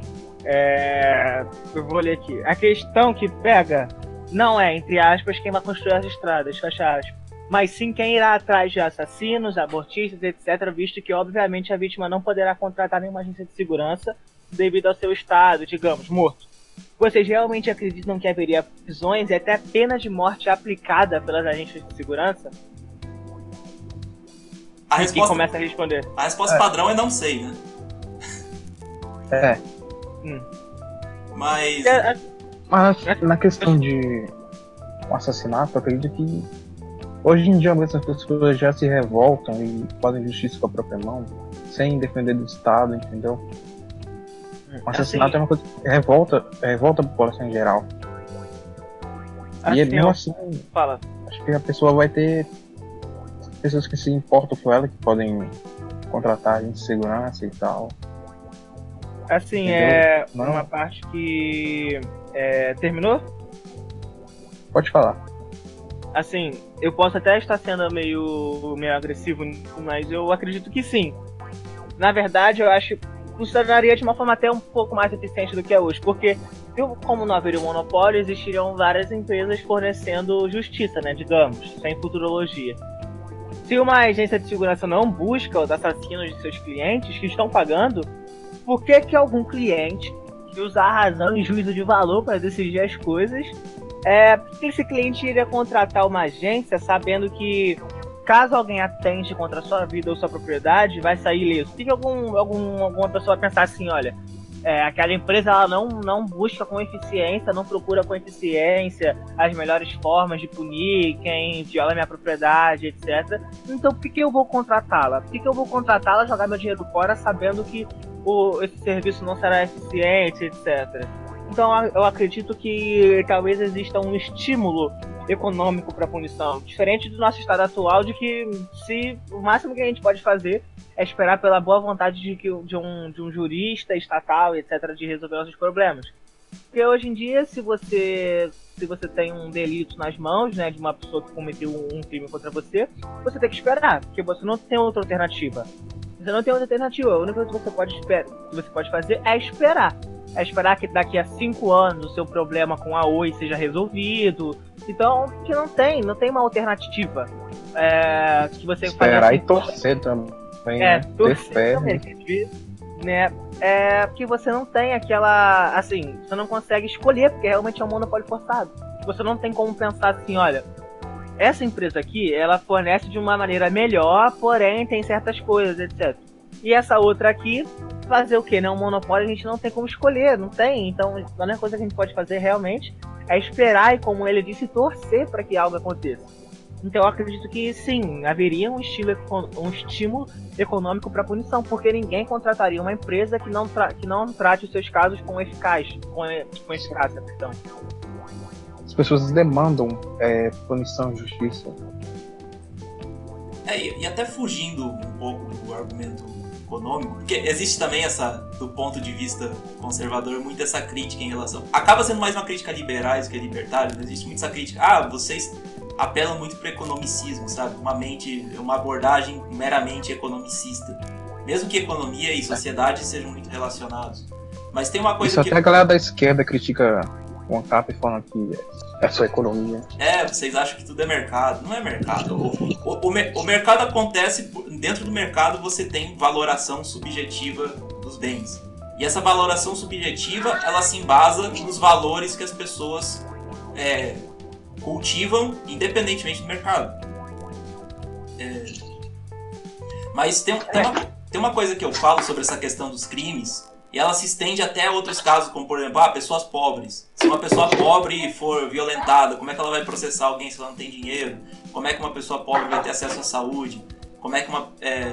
é, eu vou ler aqui. A questão que pega não é, entre aspas, quem vai construir as estradas, fecha aspas, mas sim quem irá atrás de assassinos, abortistas, etc., visto que, obviamente, a vítima não poderá contratar nenhuma agência de segurança devido ao seu estado, digamos, morto. Vocês realmente acreditam que haveria prisões e até pena de morte aplicada pelas agências de segurança? A resposta, começa a responder. A resposta é. padrão é não sei, né? É. Hum. Mas. É, é, Mas na questão de um assassinato, eu acredito que hoje em dia muitas pessoas já se revoltam e fazem justiça com a própria mão, sem defender do Estado, entendeu? Hum, um assassinato assim, é uma coisa que revolta, revolta a população em geral. Assim, e é mesmo assim, fala. acho que a pessoa vai ter pessoas que se importam com ela, que podem contratar agente de segurança e tal. Assim, Entendeu? é Não. uma parte que. É, terminou? Pode falar. Assim, eu posso até estar sendo meio, meio agressivo, mas eu acredito que sim. na verdade, eu acho que funcionaria de uma forma até um pouco mais eficiente do que é hoje, porque como não haveria um monopólio, existiriam várias empresas fornecendo justiça, né, digamos, sem futurologia. Se uma agência de segurança não busca os assassinos de seus clientes que estão pagando, por que que algum cliente que usa a razão e juízo de valor para decidir as coisas, é, que esse cliente iria contratar uma agência sabendo que caso alguém atente contra a sua vida ou sua propriedade, vai sair ileso? Por que algum, algum, alguma pessoa pensar assim, olha, é, aquela empresa ela não, não busca com eficiência, não procura com eficiência as melhores formas de punir quem viola minha propriedade, etc. Então por que, que eu vou contratá-la? Por que, que eu vou contratá-la, jogar meu dinheiro fora sabendo que o, esse serviço não será eficiente, etc. Então eu acredito que talvez exista um estímulo econômico para punição, diferente do nosso estado atual de que se o máximo que a gente pode fazer é esperar pela boa vontade de, que, de, um, de um jurista estatal, etc, de resolver nossos problemas. Porque hoje em dia, se você se você tem um delito nas mãos, né, de uma pessoa que cometeu um crime contra você, você tem que esperar, porque você não tem outra alternativa. Você não tem outra alternativa. A única coisa que você pode, esperar, que você pode fazer é esperar. É esperar que daqui a cinco anos o seu problema com a Oi seja resolvido. Então, que não tem, não tem uma alternativa. É, que você Esperar assim, e torcer também. É, né? torcer também. Né? É que você não tem aquela. Assim, você não consegue escolher, porque realmente é um monopólio forçado. Você não tem como pensar assim, olha, essa empresa aqui, ela fornece de uma maneira melhor, porém tem certas coisas, etc. E essa outra aqui, fazer o quê? Né? Um monopólio a gente não tem como escolher, não tem. Então, a única coisa que a gente pode fazer realmente é esperar e, como ele disse, torcer para que algo aconteça. Então, eu acredito que sim, haveria um, estilo, um estímulo econômico para punição, porque ninguém contrataria uma empresa que não, que não trate os seus casos com eficaz, com, com eficácia, perdão pessoas demandam é, punição e justiça. É, e, até fugindo um pouco do argumento econômico, porque existe também essa, do ponto de vista conservador, muito essa crítica em relação. Acaba sendo mais uma crítica liberais que libertária, mas existe muito essa crítica. Ah, vocês apelam muito para economicismo, sabe? Uma mente, uma abordagem meramente economicista. Mesmo que economia e sociedade sejam muito relacionados. Mas tem uma coisa Isso que. até a galera da esquerda critica o ANCAP falando que é sua economia. É, vocês acham que tudo é mercado. Não é mercado. O, o, o, o, mercado acontece, dentro do mercado você tem valoração subjetiva dos bens. E essa valoração subjetiva, ela se embasa nos valores que as pessoas é, cultivam, independentemente do mercado. É, mas tem, tem, uma, tem uma coisa que eu falo sobre essa questão dos crimes, e ela se estende até outros casos, como por exemplo, ah, pessoas pobres. Se uma pessoa pobre for violentada, como é que ela vai processar alguém se ela não tem dinheiro? Como é que uma pessoa pobre vai ter acesso à saúde? Como é que uma. É...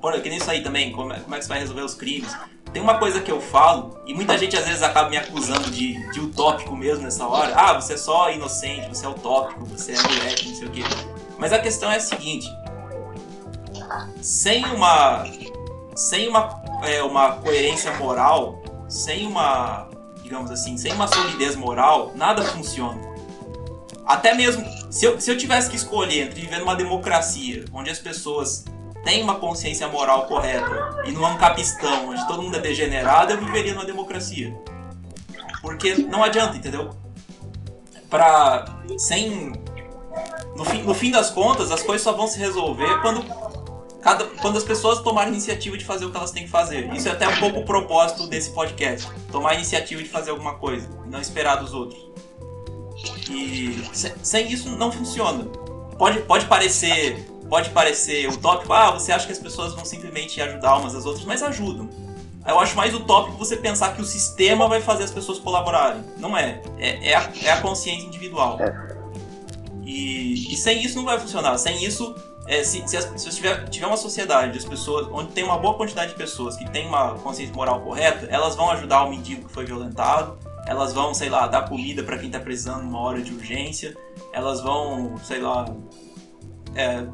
Por, que nem isso aí também, como é, como é que você vai resolver os crimes? Tem uma coisa que eu falo, e muita gente às vezes acaba me acusando de, de utópico mesmo nessa hora. Ah, você é só inocente, você é utópico, você é moleque, não sei o quê. Mas a questão é a seguinte: sem uma. Sem uma é, uma coerência moral, sem uma, digamos assim, sem uma solidez moral, nada funciona. Até mesmo, se eu, se eu tivesse que escolher entre viver numa democracia, onde as pessoas têm uma consciência moral correta, e num ancapistão, onde todo mundo é degenerado, eu viveria numa democracia. Porque não adianta, entendeu? Pra. Sem. No fim, no fim das contas, as coisas só vão se resolver quando cada, quando as pessoas tomarem iniciativa de fazer o que elas têm que fazer. Isso é até um pouco o propósito desse podcast. Tomar iniciativa de fazer alguma coisa, e não esperar dos outros. E sem isso não funciona. Pode, pode parecer pode parecer utópico, ah, você acha que as pessoas vão simplesmente ajudar umas às outras, mas ajudam. Eu acho mais utópico você pensar que o sistema vai fazer as pessoas colaborarem. Não é. É, é, a, é a consciência individual. É. E, e sem isso não vai funcionar. Sem isso, é, se, se, se tiver, tiver uma sociedade as pessoas, onde tem uma boa quantidade de pessoas que tem uma consciência moral correta, elas vão ajudar o mendigo que foi violentado, elas vão, sei lá, dar comida para quem tá precisando numa hora de urgência, elas vão, sei lá, é,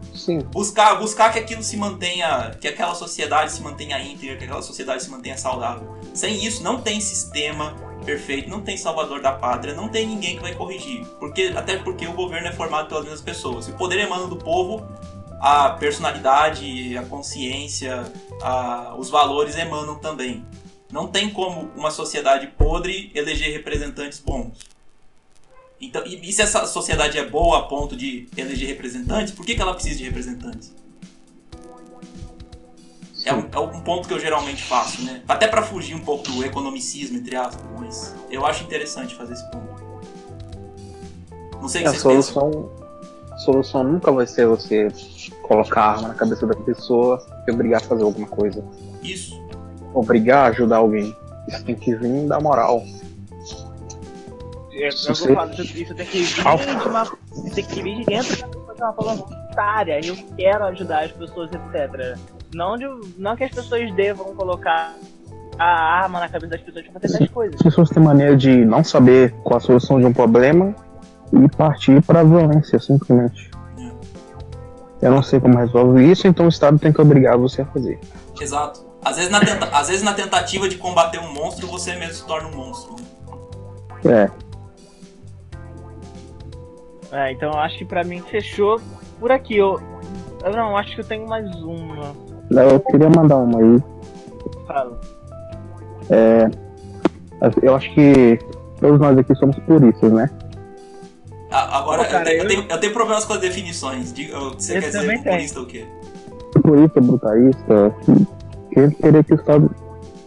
buscar buscar que aquilo se mantenha, que aquela sociedade se mantenha íntegra, que aquela sociedade se mantenha saudável. Sem isso, não tem sistema perfeito, não tem salvador da pátria, não tem ninguém que vai corrigir. Porque, até porque o governo é formado pelas mesmas pessoas. Se o poder emana do povo, a personalidade, a consciência, a, os valores emanam também. Não tem como uma sociedade podre eleger representantes bons. Então, e, e se essa sociedade é boa a ponto de eleger representantes, por que, que ela precisa de representantes? É um, é um, ponto que eu geralmente faço, né? Até para fugir um pouco do economicismo, entre aspas, mas eu acho interessante fazer esse ponto. Não sei o que a vocês solução, pensam. A solução nunca vai ser você colocar a arma na cabeça da pessoa e obrigar a fazer alguma coisa. Isso. Obrigar a ajudar alguém. Isso tem que vir da moral. Eu, eu Se vou você- falar, isso, isso tem que vir de uma. Tem que vir de dentro da pessoa de uma forma voluntária. Eu quero ajudar as pessoas, etc. Não, de, não que as pessoas devam colocar a arma na cabeça das pessoas pra fazer tais coisas. As pessoas têm mania de não saber qual a solução de um problema e partir para a violência, simplesmente. Eu não sei como resolve isso, então o Estado tem que obrigar você a fazer. Exato. Às vezes, na tenta- às vezes na tentativa de combater um monstro, você mesmo se torna um monstro. né? É, É, então eu acho que pra mim fechou por aqui. Eu, eu não, acho que eu tenho mais uma. eu queria mandar uma aí. Fala. Eu acho que todos nós aqui somos puristas, né? Agora, Pô, cara, eu, tenho, eu... eu- tenho, eu tenho problemas com as definições. Que você Eu quer dizer purista ou o quê? Purista, brutalista, que eu queria que o Estado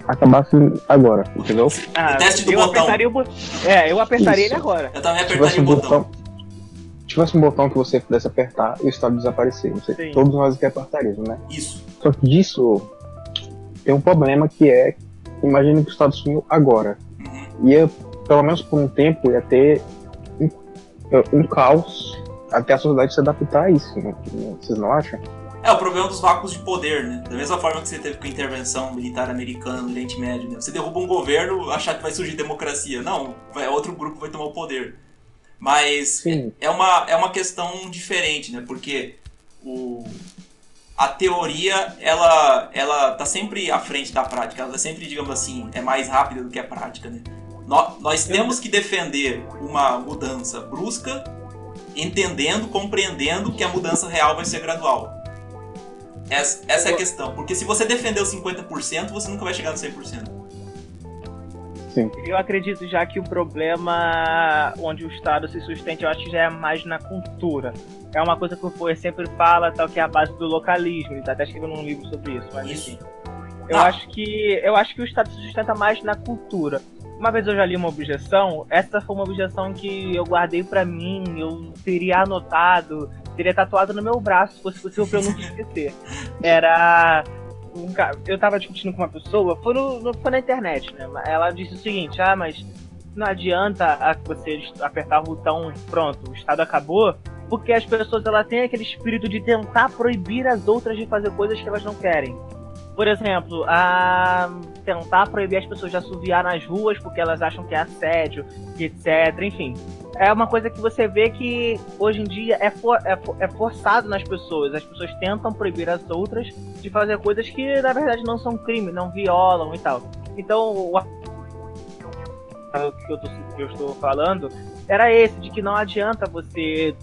acabasse agora, entendeu? Ah, O teste do eu botão. apertaria o bo- É, eu apertaria Isso. ele agora. Eu também apertaria um o botão. botão. Tivesse um botão que você pudesse apertar e o Estado desaparecer. Não sei, Sim. todos nós aqui apertaríamos, né? Isso. Só que disso tem um problema que é, imagine que o Estado sumiu agora. Uhum. Ia, pelo menos por um tempo, ia ter um, um caos até a sociedade se adaptar a isso. Não- vocês não acham? É o problema dos vácuos de poder, né? Da mesma forma que você teve com a intervenção militar americana no Oriente Médio, né? Você derruba um governo, achar que vai surgir democracia. Não, vai, outro grupo vai tomar o poder. Mas Sim. é uma, é uma questão diferente, né? Porque o, a teoria, ela, ela tá sempre à frente da prática. Ela sempre, digamos assim, é mais rápida do que a prática, né? Nó- Nós temos que defender uma mudança brusca, entendendo, compreendendo que a mudança real vai ser gradual. Essa, essa é a questão. Porque se você defender os 50%, você nunca vai chegar no 100%. Eu acredito já que o problema onde o Estado se sustenta, eu acho que já é mais na cultura. É uma coisa que o Foer sempre fala, tal, que é a base do localismo. Ele tá até escrevendo um livro sobre isso, mas Isso. enfim. Eu Ah. acho que eu acho que o Estado se sustenta mais na cultura. Uma vez eu já li uma objeção, essa foi uma objeção que eu guardei pra mim, eu teria anotado, teria tatuado no meu braço, se fosse possível pra eu nunca esquecer. Era um eu tava discutindo com uma pessoa, foi, no, no- foi na internet, né? Ela disse o seguinte, ah, mas não adianta você apertar o botão, pronto, o Estado acabou, porque as pessoas ela têm aquele espírito de tentar proibir as outras de fazer coisas que elas não querem. Por exemplo, a tentar proibir as pessoas de assoviar nas ruas porque elas acham que é assédio, etc. Enfim, é uma coisa que você vê que hoje em dia é, for- é é forçado nas pessoas. As pessoas tentam proibir as outras de fazer coisas que na verdade não são crime, não violam e tal. Então, o o que eu, tô, que eu estou falando era esse, de que não adianta você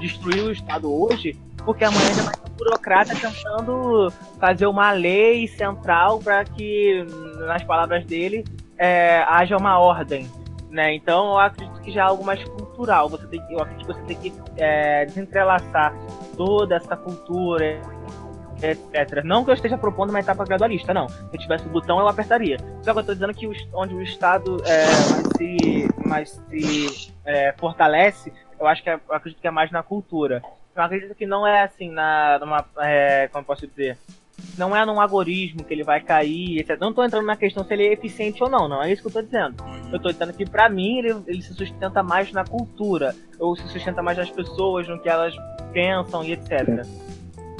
destruir o Estado hoje, porque amanhã já vai ter um burocrata tentando fazer uma lei central para que, nas palavras dele, é, haja uma ordem. Né? Então eu acredito que já é algo mais cultural. Você tem, eu acredito que você tem que é, desentrelaçar toda essa cultura, etc. Não que eu esteja propondo uma etapa gradualista, não. Se eu tivesse o botão, eu apertaria. Só que eu estou dizendo que onde o Estado é, mais se, mais se é, fortalece, eu acho que é, eu acredito que é mais na cultura. Eu acredito que não é assim, na, numa. É, como eu posso dizer? Não é num algoritmo que ele vai cair, etc. Não estou entrando na questão se ele é eficiente ou não, não é isso que eu estou dizendo. Eu tô dizendo que pra mim ele, ele se sustenta mais na cultura, ou se sustenta mais nas pessoas, no que elas pensam e etc.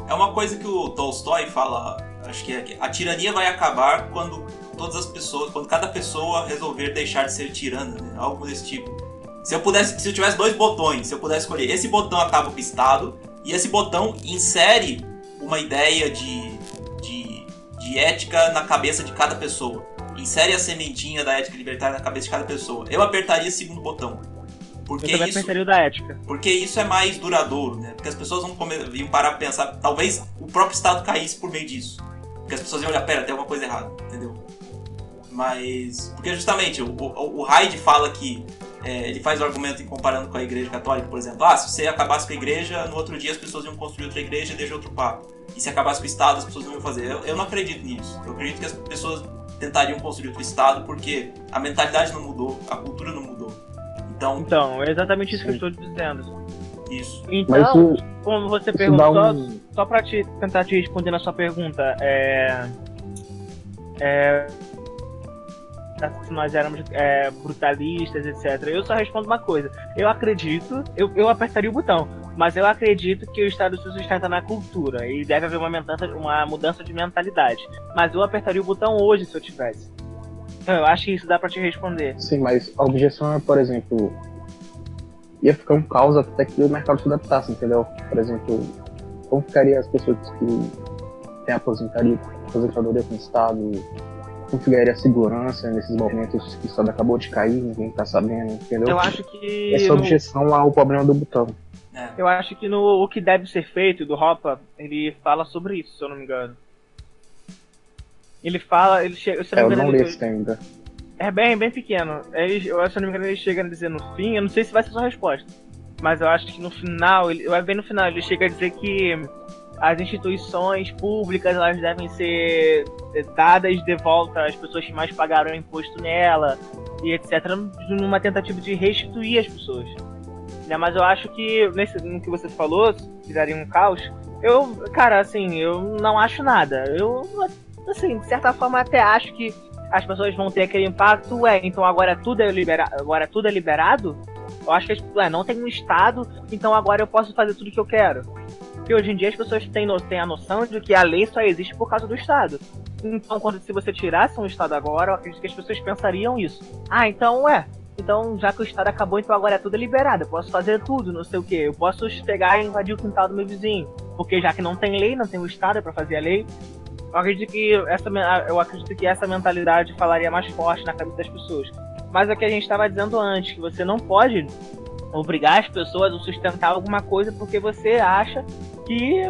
É uma coisa que o Tolstói fala, acho que é que a tirania vai acabar quando todas as pessoas, quando cada pessoa resolver deixar de ser tirana, né? Algo desse tipo. Se eu pudesse, se eu tivesse dois botões, se eu pudesse escolher, esse botão acaba com o Estado e esse botão insere uma ideia de, de, de ética na cabeça de cada pessoa. Insere a sementinha da ética libertária na cabeça de cada pessoa. Eu apertaria esse segundo botão. Porque Eu isso, pensaria o da ética. porque isso é mais duradouro, né? Porque as pessoas vão parar pra pensar, talvez o próprio Estado caísse por meio disso. Porque as pessoas iam olhar, pera, tem alguma coisa errada, entendeu? Mas. Porque justamente o, o, o Hyde fala que. É, ele faz o argumento em comparando com a igreja católica, por exemplo. Ah, se você acabasse com a igreja, no outro dia as pessoas iam construir outra igreja e deixar outro papa. E se acabasse com o Estado, as pessoas não iam fazer. Eu, eu não acredito nisso. Eu acredito que as pessoas tentariam construir outro Estado porque a mentalidade não mudou, a cultura não mudou. Então, Então, é exatamente isso que eu estou dizendo. isso. Mas Então, isso, como você perguntou, um. só pra te, tentar te responder na sua pergunta, é. É. Se nós éramos é, brutalistas, etc. Eu só respondo uma coisa. Eu acredito, eu, eu apertaria o botão, mas eu acredito que o Estado se sustenta na cultura e deve haver uma mudança, uma mudança de mentalidade. Mas eu apertaria o botão hoje se eu tivesse. Então, eu acho que isso dá pra te responder. Sim, mas a objeção é, por exemplo, ia ficar um caos até que o mercado se adaptasse, entendeu? Por exemplo, como ficaria as pessoas que têm aposentadoria, aposentadoria com o Estado, como ficaria a segurança nesses momentos que o Estado acabou de cair, ninguém tá sabendo, entendeu? Eu acho que. Essa no- objeção ao problema do botão. É. Eu acho que no o que deve ser feito do Hoppe, ele fala sobre isso, se eu não me engano. Ele fala, ele chega, se eu É, não eu me não li ele, esse ainda. é bem, bem pequeno. Ele, eu, se eu não me engano, ele chega a dizer no fim, eu não sei se vai ser sua resposta, mas eu acho que no final, ele, vai bem no final, ele chega a dizer que as instituições públicas elas devem ser dadas de volta às pessoas que mais pagaram imposto nela e etc, numa tentativa de restituir as pessoas. Né, mas eu acho que nesse, no que você falou, se fizerem um caos, eu, cara, assim, eu não acho nada. Eu, assim, de certa forma até acho que as pessoas vão ter aquele impacto, ué, então agora tudo é liberado, agora tudo é liberado? Eu acho que ué, não tem um estado, então agora eu posso fazer tudo que eu quero. Porque hoje em dia as pessoas têm, no- têm a noção de que a lei só existe por causa do estado. Então, quando se você tirasse um estado agora, eu acredito que as pessoas pensariam isso. Ah, então, ué, então, já que o estado acabou, então agora é tudo liberado. Eu posso fazer tudo, não sei o que. Eu posso pegar e invadir o quintal do meu vizinho. Porque já que não tem lei, não tem o estado para fazer a lei. Eu acredito que essa eu acredito que essa mentalidade falaria mais forte na cabeça das pessoas. Mas é o que a gente estava dizendo antes, que você não pode obrigar as pessoas a sustentar alguma coisa porque você acha que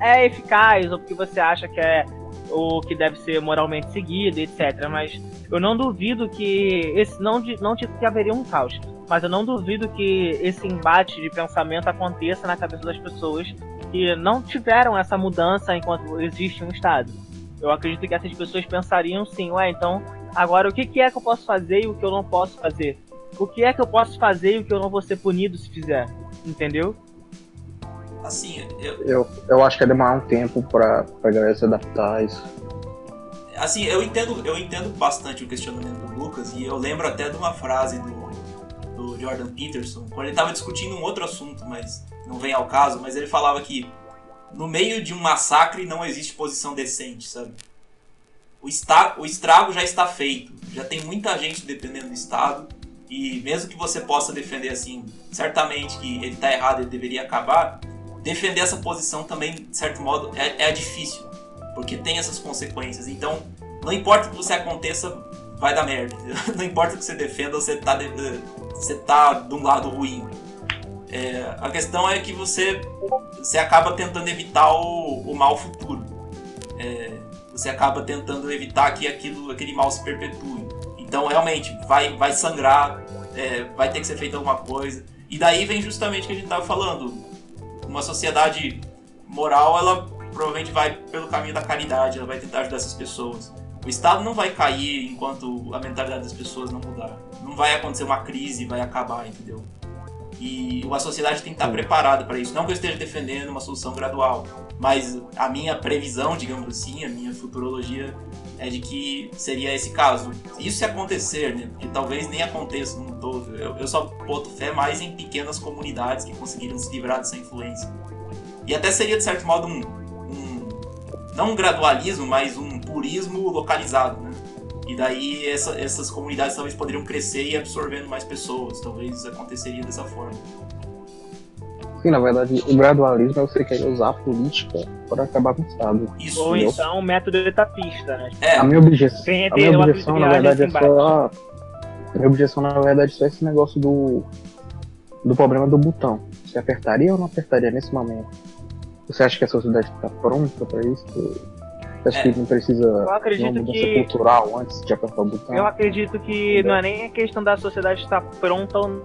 é eficaz ou porque você acha que é o que deve ser moralmente seguido, etc. Mas eu não duvido que esse não não digo que haveria um caos, mas eu não duvido que esse embate de pensamento aconteça na cabeça das pessoas que não tiveram essa mudança enquanto existe um estado. Eu acredito que essas pessoas pensariam sim, ué, então agora o que, que é que eu posso fazer e o que eu não posso fazer? O que é que eu posso fazer e o que eu não vou ser punido se fizer? Entendeu? Assim, eu, Eu, eu acho que ia demorar um tempo pra, pra galera se adaptar a isso. assim, eu entendo, eu entendo bastante o questionamento do Lucas e eu lembro até de uma frase do, do Jordan Peterson, quando ele estava discutindo um outro assunto, mas não vem ao caso, mas ele falava que no meio de um massacre não existe posição decente, sabe? O, esta, o estrago já está feito, já tem muita gente dependendo do Estado e mesmo que você possa defender assim, certamente que ele está errado, ele deveria acabar, defender essa posição também, de certo modo, é, é difícil porque tem essas consequências. Então, não importa o que você aconteça, vai dar merda. Não importa o que você defenda, você tá, de, você tá de um lado ruim. É, a questão é que você, você acaba tentando evitar o, o mal futuro. É, você acaba tentando evitar que aquilo, aquele mal se perpetue. Então, realmente, vai, vai sangrar, é, vai ter que ser feita alguma coisa. E daí vem justamente o que a gente estava falando. Uma sociedade moral, ela provavelmente vai pelo caminho da caridade, ela vai tentar ajudar essas pessoas. O Estado não vai cair enquanto a mentalidade das pessoas não mudar. Não vai acontecer uma crise e vai acabar, entendeu? E a sociedade tem que estar preparada para isso. Não que eu esteja defendendo uma solução gradual, mas a minha previsão, digamos assim, a minha futurologia é de que seria esse caso. Isso se acontecer, né? Porque talvez nem aconteça no todo. Eu, eu só boto fé mais em pequenas comunidades que conseguiram se livrar dessa influência. E até seria, de certo modo, um, um- não um gradualismo, mas um purismo localizado, né? E daí essa- essas comunidades talvez poderiam crescer e absorvendo mais pessoas. Talvez aconteceria dessa forma. Sim, na verdade, o gradualismo é você querer usar a política para acabar com o Estado. Isso, Ou Entendeu? então um método etapista, né? é, A minha objeção, Tem- a minha objeção na verdade, é só. A minha objeção, na verdade, é só esse negócio do. do problema do botão. Você apertaria ou não apertaria nesse momento? Você acha que a sociedade está pronta para isso? Você acha É. que não precisa Eu de uma mudança que cultural antes de apertar o botão? Eu acredito que não é nem a questão da sociedade estar pronta ou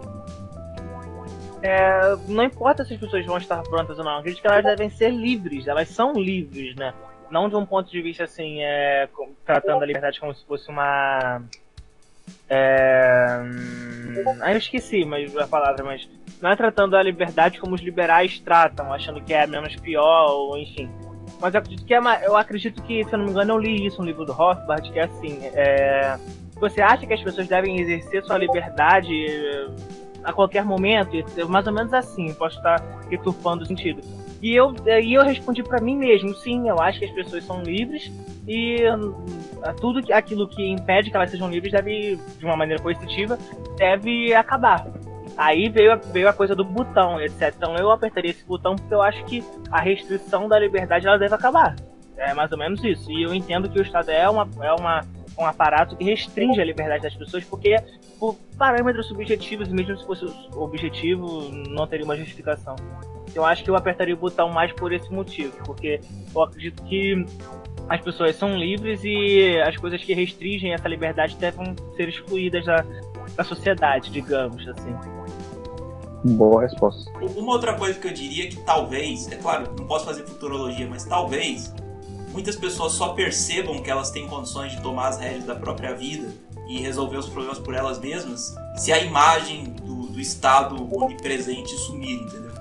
é, não importa se as pessoas vão estar prontas ou não, acredito que elas devem ser livres, elas são livres, né? Não de um ponto de vista assim, é, tratando a liberdade como se fosse uma. É, ah, eu esqueci mas, a palavra, mas não é tratando a liberdade como os liberais tratam, achando que é menos pior, ou enfim. Mas eu acredito que é eu acredito que, se eu não me engano, eu li isso no livro do Rothbard, que é assim, é, você acha que as pessoas devem exercer sua liberdade a qualquer momento? É Mais ou menos assim, posso estar returpando o sentido. E eu, e eu respondi pra mim mesmo, sim, eu acho que as pessoas são livres e hum, tudo aquilo que impede que elas sejam livres deve, de uma maneira coercitiva, deve acabar. Aí veio veio a coisa do botão, etc. Então eu apertaria esse botão porque eu acho que a restrição da liberdade ela deve acabar. É mais ou menos isso. E eu entendo que o Estado é, uma, é uma, um aparato que restringe a liberdade das pessoas porque por parâmetros subjetivos, e mesmo se fosse objetivo, não teria uma justificação. Eu acho que eu apertaria o botão mais por esse motivo, porque eu acredito que as pessoas são livres e as coisas que restringem essa liberdade devem ser excluídas da, da sociedade, digamos assim. Boa resposta. Uma outra coisa que eu diria que talvez, é claro, não posso fazer futurologia, mas talvez muitas pessoas só percebam que elas têm condições de tomar as rédeas da própria vida e resolver os problemas por elas mesmas se a imagem do, do Estado onipresente sumir, entendeu?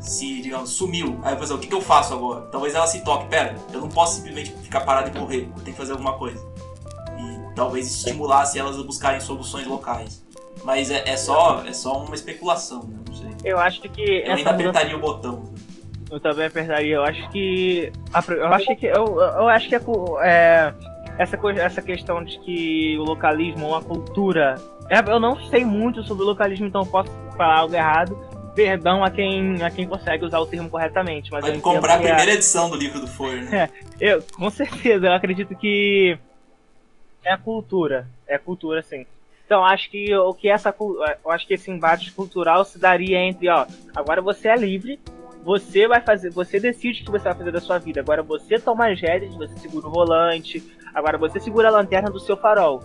Se, digamos, sumiu, aí fazer, o que, que eu faço agora? Talvez ela se toque, pera, eu não posso simplesmente ficar parada e morrer, eu tenho que fazer alguma coisa. E talvez estimulasse elas a buscarem soluções locais. Mas é, é só, é só uma especulação, né? Não sei. Eu acho que Eu ainda mudança apertaria o botão. Eu também apertaria. Eu acho que. Eu acho que. Eu, eu acho que é, essa, coisa, essa questão de que o localismo, uma cultura. é, Eu não sei muito sobre o localismo, então eu posso falar algo errado. Perdão a quem, a quem consegue usar o termo corretamente. Mas entendo comprar a é- primeira edição do livro do Foyer, né? eu, com certeza, eu acredito que é a cultura. É a cultura, sim. Então, acho que o que essa eu acho que esse embate cultural se daria entre, ó, agora você é livre, você vai fazer, você decide o que você vai fazer da sua vida. Agora você toma as rédeas, você segura o volante, agora você segura a lanterna do seu farol.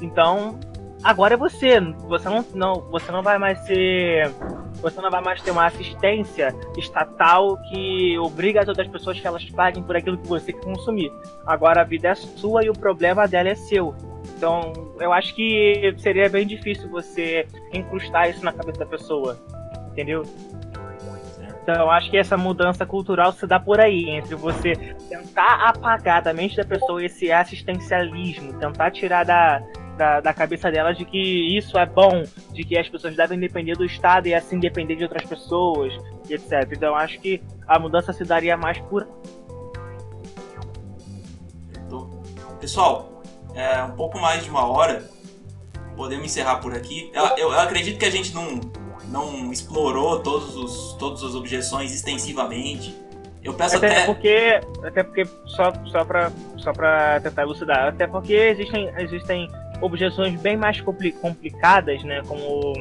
Então, agora é você, você não, não, você não vai mais ser você não vai mais ter uma assistência estatal que obriga as outras pessoas que elas paguem por aquilo que você consumir. Agora a vida é sua e o problema dela é seu. Então, eu acho que seria bem difícil você incrustar isso na cabeça da pessoa. Entendeu? Então, acho que essa mudança cultural se dá por aí, entre você tentar apagar da mente da pessoa esse assistencialismo, tentar tirar da, da, da cabeça dela de que isso é bom, de que as pessoas devem depender do Estado e assim depender de outras pessoas, etc. Então, acho que a mudança se daria mais por Então, Pessoal, é um pouco mais de uma hora. Podemos encerrar por aqui. Eu, eu- eu acredito que a gente não, não explorou todos os, todas as objeções extensivamente. Eu peço Até, até. porque, até porque só, só, pra, só pra tentar elucidar, até porque existem, existem objeções bem mais compli- complicadas, né? Como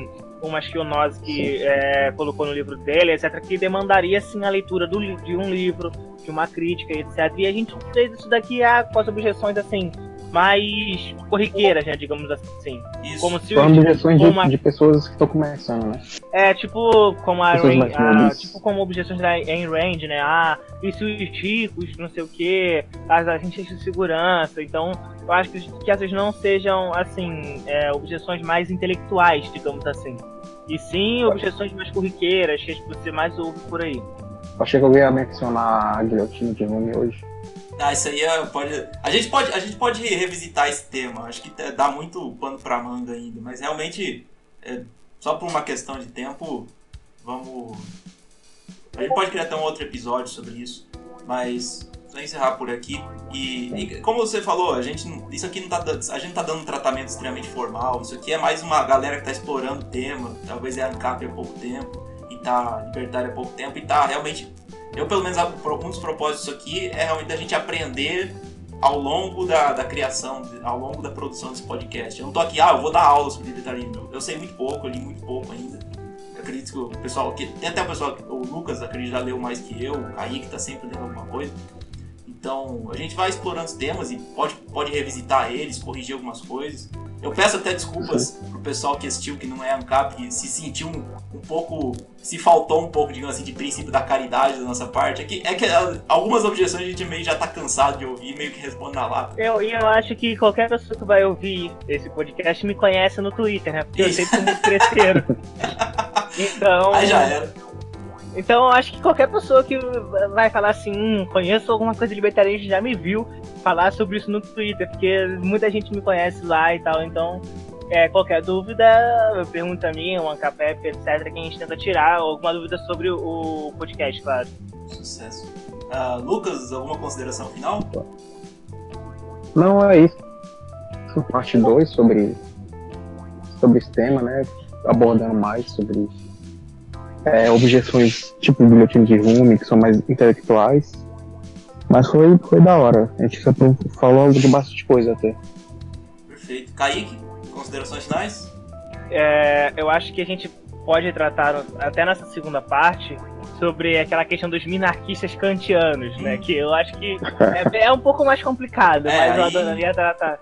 umas que o Nozick é, colocou no livro dele, etc., que demandaria sim a leitura do, de um livro, de uma crítica, etc. E a gente fez isso daqui ah, com as objeções assim, mais corriqueiras, né? Digamos assim. Isso. Como se São os- objeções de, uma- de pessoas que estão começando, né? É, tipo, como a Rain- a- tipo como objeções da Ayn Rand, né? Ah, e se os ricos, não sei o que, as agências de segurança. Então, eu acho que, que essas não sejam, assim, é, objeções mais intelectuais, digamos assim. E sim objeções mais corriqueiras, que você mais ouve por aí. Achei que alguém ia mencionar a guilhotina de Rumi hoje. Ah, isso aí é, pode. A gente pode, a gente pode revisitar esse tema. Acho que dá muito pano pra manga ainda. Mas realmente, é, só por uma questão de tempo, vamos. A gente pode criar até um outro episódio sobre isso. Mas só encerrar por aqui. E, e como você falou, a gente, isso aqui não tá, a gente tá dando um tratamento extremamente formal. Isso aqui é mais uma galera que tá explorando o tema. Talvez é ANCAP há pouco tempo. Tá libertário há pouco tempo. E tá realmente eu, pelo menos, um dos propósitos aqui é realmente a gente aprender ao longo da, da criação, ao longo da produção desse podcast. Eu não tô aqui, ah, eu vou dar aula sobre libertarismo. Eu sei muito pouco, eu li muito pouco ainda. acredito que o pessoal. Que, tem até o pessoal, o Lucas, acredito, já leu mais que eu, o Kaique tá sempre lendo alguma coisa. Então, a gente vai explorando os temas e pode, pode revisitar eles, corrigir algumas coisas. Eu peço até desculpas pro pessoal que assistiu, que não é ANCAP, que se sentiu um, um pouco. se faltou um pouco, digamos assim, de princípio da caridade da nossa parte. É que, é que ah, algumas objeções a gente meio já tá cansado de ouvir, meio que responde na lata. Eu, eu acho que qualquer pessoa que vai ouvir esse podcast me conhece no Twitter, né? Porque eu sempre fui muito. Então. Aí já era. Então eu acho que qualquer pessoa que vai falar assim, hum, conheço alguma coisa de libertarianismo já me viu falar sobre isso no Twitter, porque muita gente me conhece lá e tal, então é, qualquer dúvida, pergunta a mim, o Ancapep, etc, que a gente tenta tirar, alguma dúvida sobre o podcast, claro. Sucesso. Uh, Lucas, alguma consideração final? Não, é isso. Parte 2 sobre, sobre esse tema, né? Abordando mais sobre é, objeções tipo bilhetim de Rumi, que são mais intelectuais. Mas foi, foi da hora. A gente falou de bastante coisa até. Perfeito. Kaique, considerações finais? É, eu acho que a gente pode tratar, até nessa segunda parte, sobre aquela questão dos minarquistas kantianos, né? Que eu acho que é, é um pouco mais complicado, é, mas aí... eu adoraria tratar.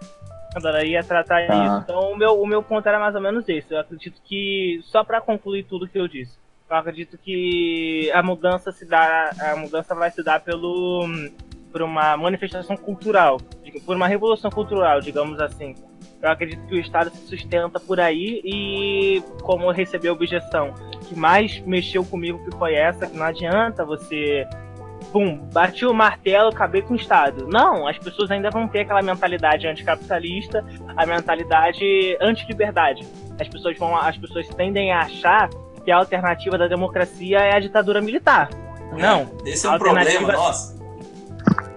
Adoraria tratar ah. isso. Então o meu, o meu ponto era mais ou menos esse. Eu acredito que, só para concluir tudo que eu disse, eu acredito que a mudança se dá, a mudança vai se dar pelo por uma manifestação cultural, por uma revolução cultural, digamos assim. Eu acredito que o Estado se sustenta por aí e como eu recebi a objeção que mais mexeu comigo que foi essa, que não adianta você pum, bati o martelo, acabei com o Estado. Não, as pessoas ainda vão ter aquela mentalidade anticapitalista, a mentalidade anti-liberdade. As pessoas vão, as pessoas tendem a achar que a alternativa da democracia é a ditadura militar. Não. Esse é um problema nosso.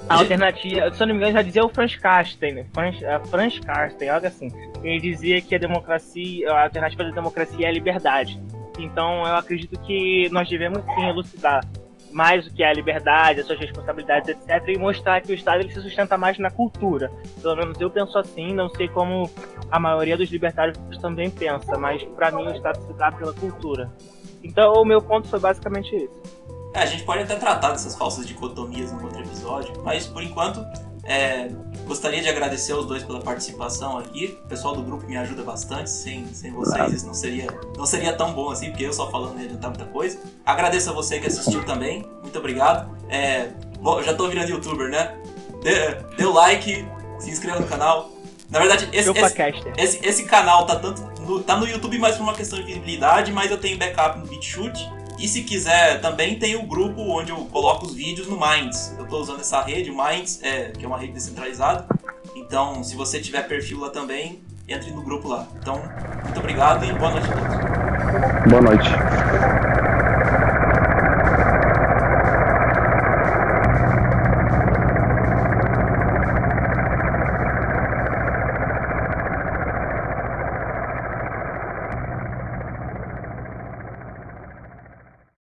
A alternativa, se eu não me engano, já dizia o Franz Carsten, Franz, Franz Carsten, algo assim. Ele dizia que a democracia, a alternativa da democracia é a liberdade. Então eu acredito que nós devemos sim elucidar mais o que é a liberdade, as suas responsabilidades, etc. E mostrar que o Estado ele se sustenta mais na cultura. Pelo menos eu penso assim, não sei como a maioria dos libertários também pensa, mas para mim o Estado se dá pela cultura. Então o meu ponto foi basicamente isso. É, a gente pode até tratar dessas falsas dicotomias no outro episódio, mas por enquanto é, gostaria de agradecer aos dois pela participação aqui. O pessoal do grupo me ajuda bastante. Sem, sem vocês isso não seria, não seria tão bom assim, porque eu só falando não ia adiantar muita coisa. Agradeço a você que assistiu também. Muito obrigado. É, bom, já tô virando youtuber, né? Dê, dê o like, se inscreva no canal. Na verdade, esse, esse, esse, esse, canal tá tanto no, tá no YouTube mais por uma questão de visibilidade, mas eu tenho backup no BitChute. E se quiser, também tem o grupo onde eu coloco os vídeos no Minds. Eu estou usando essa rede, o Minds, é, que é uma rede descentralizada. Então, se você tiver perfil lá também, entre no grupo lá. Então, muito obrigado e boa noite a todos. Boa noite.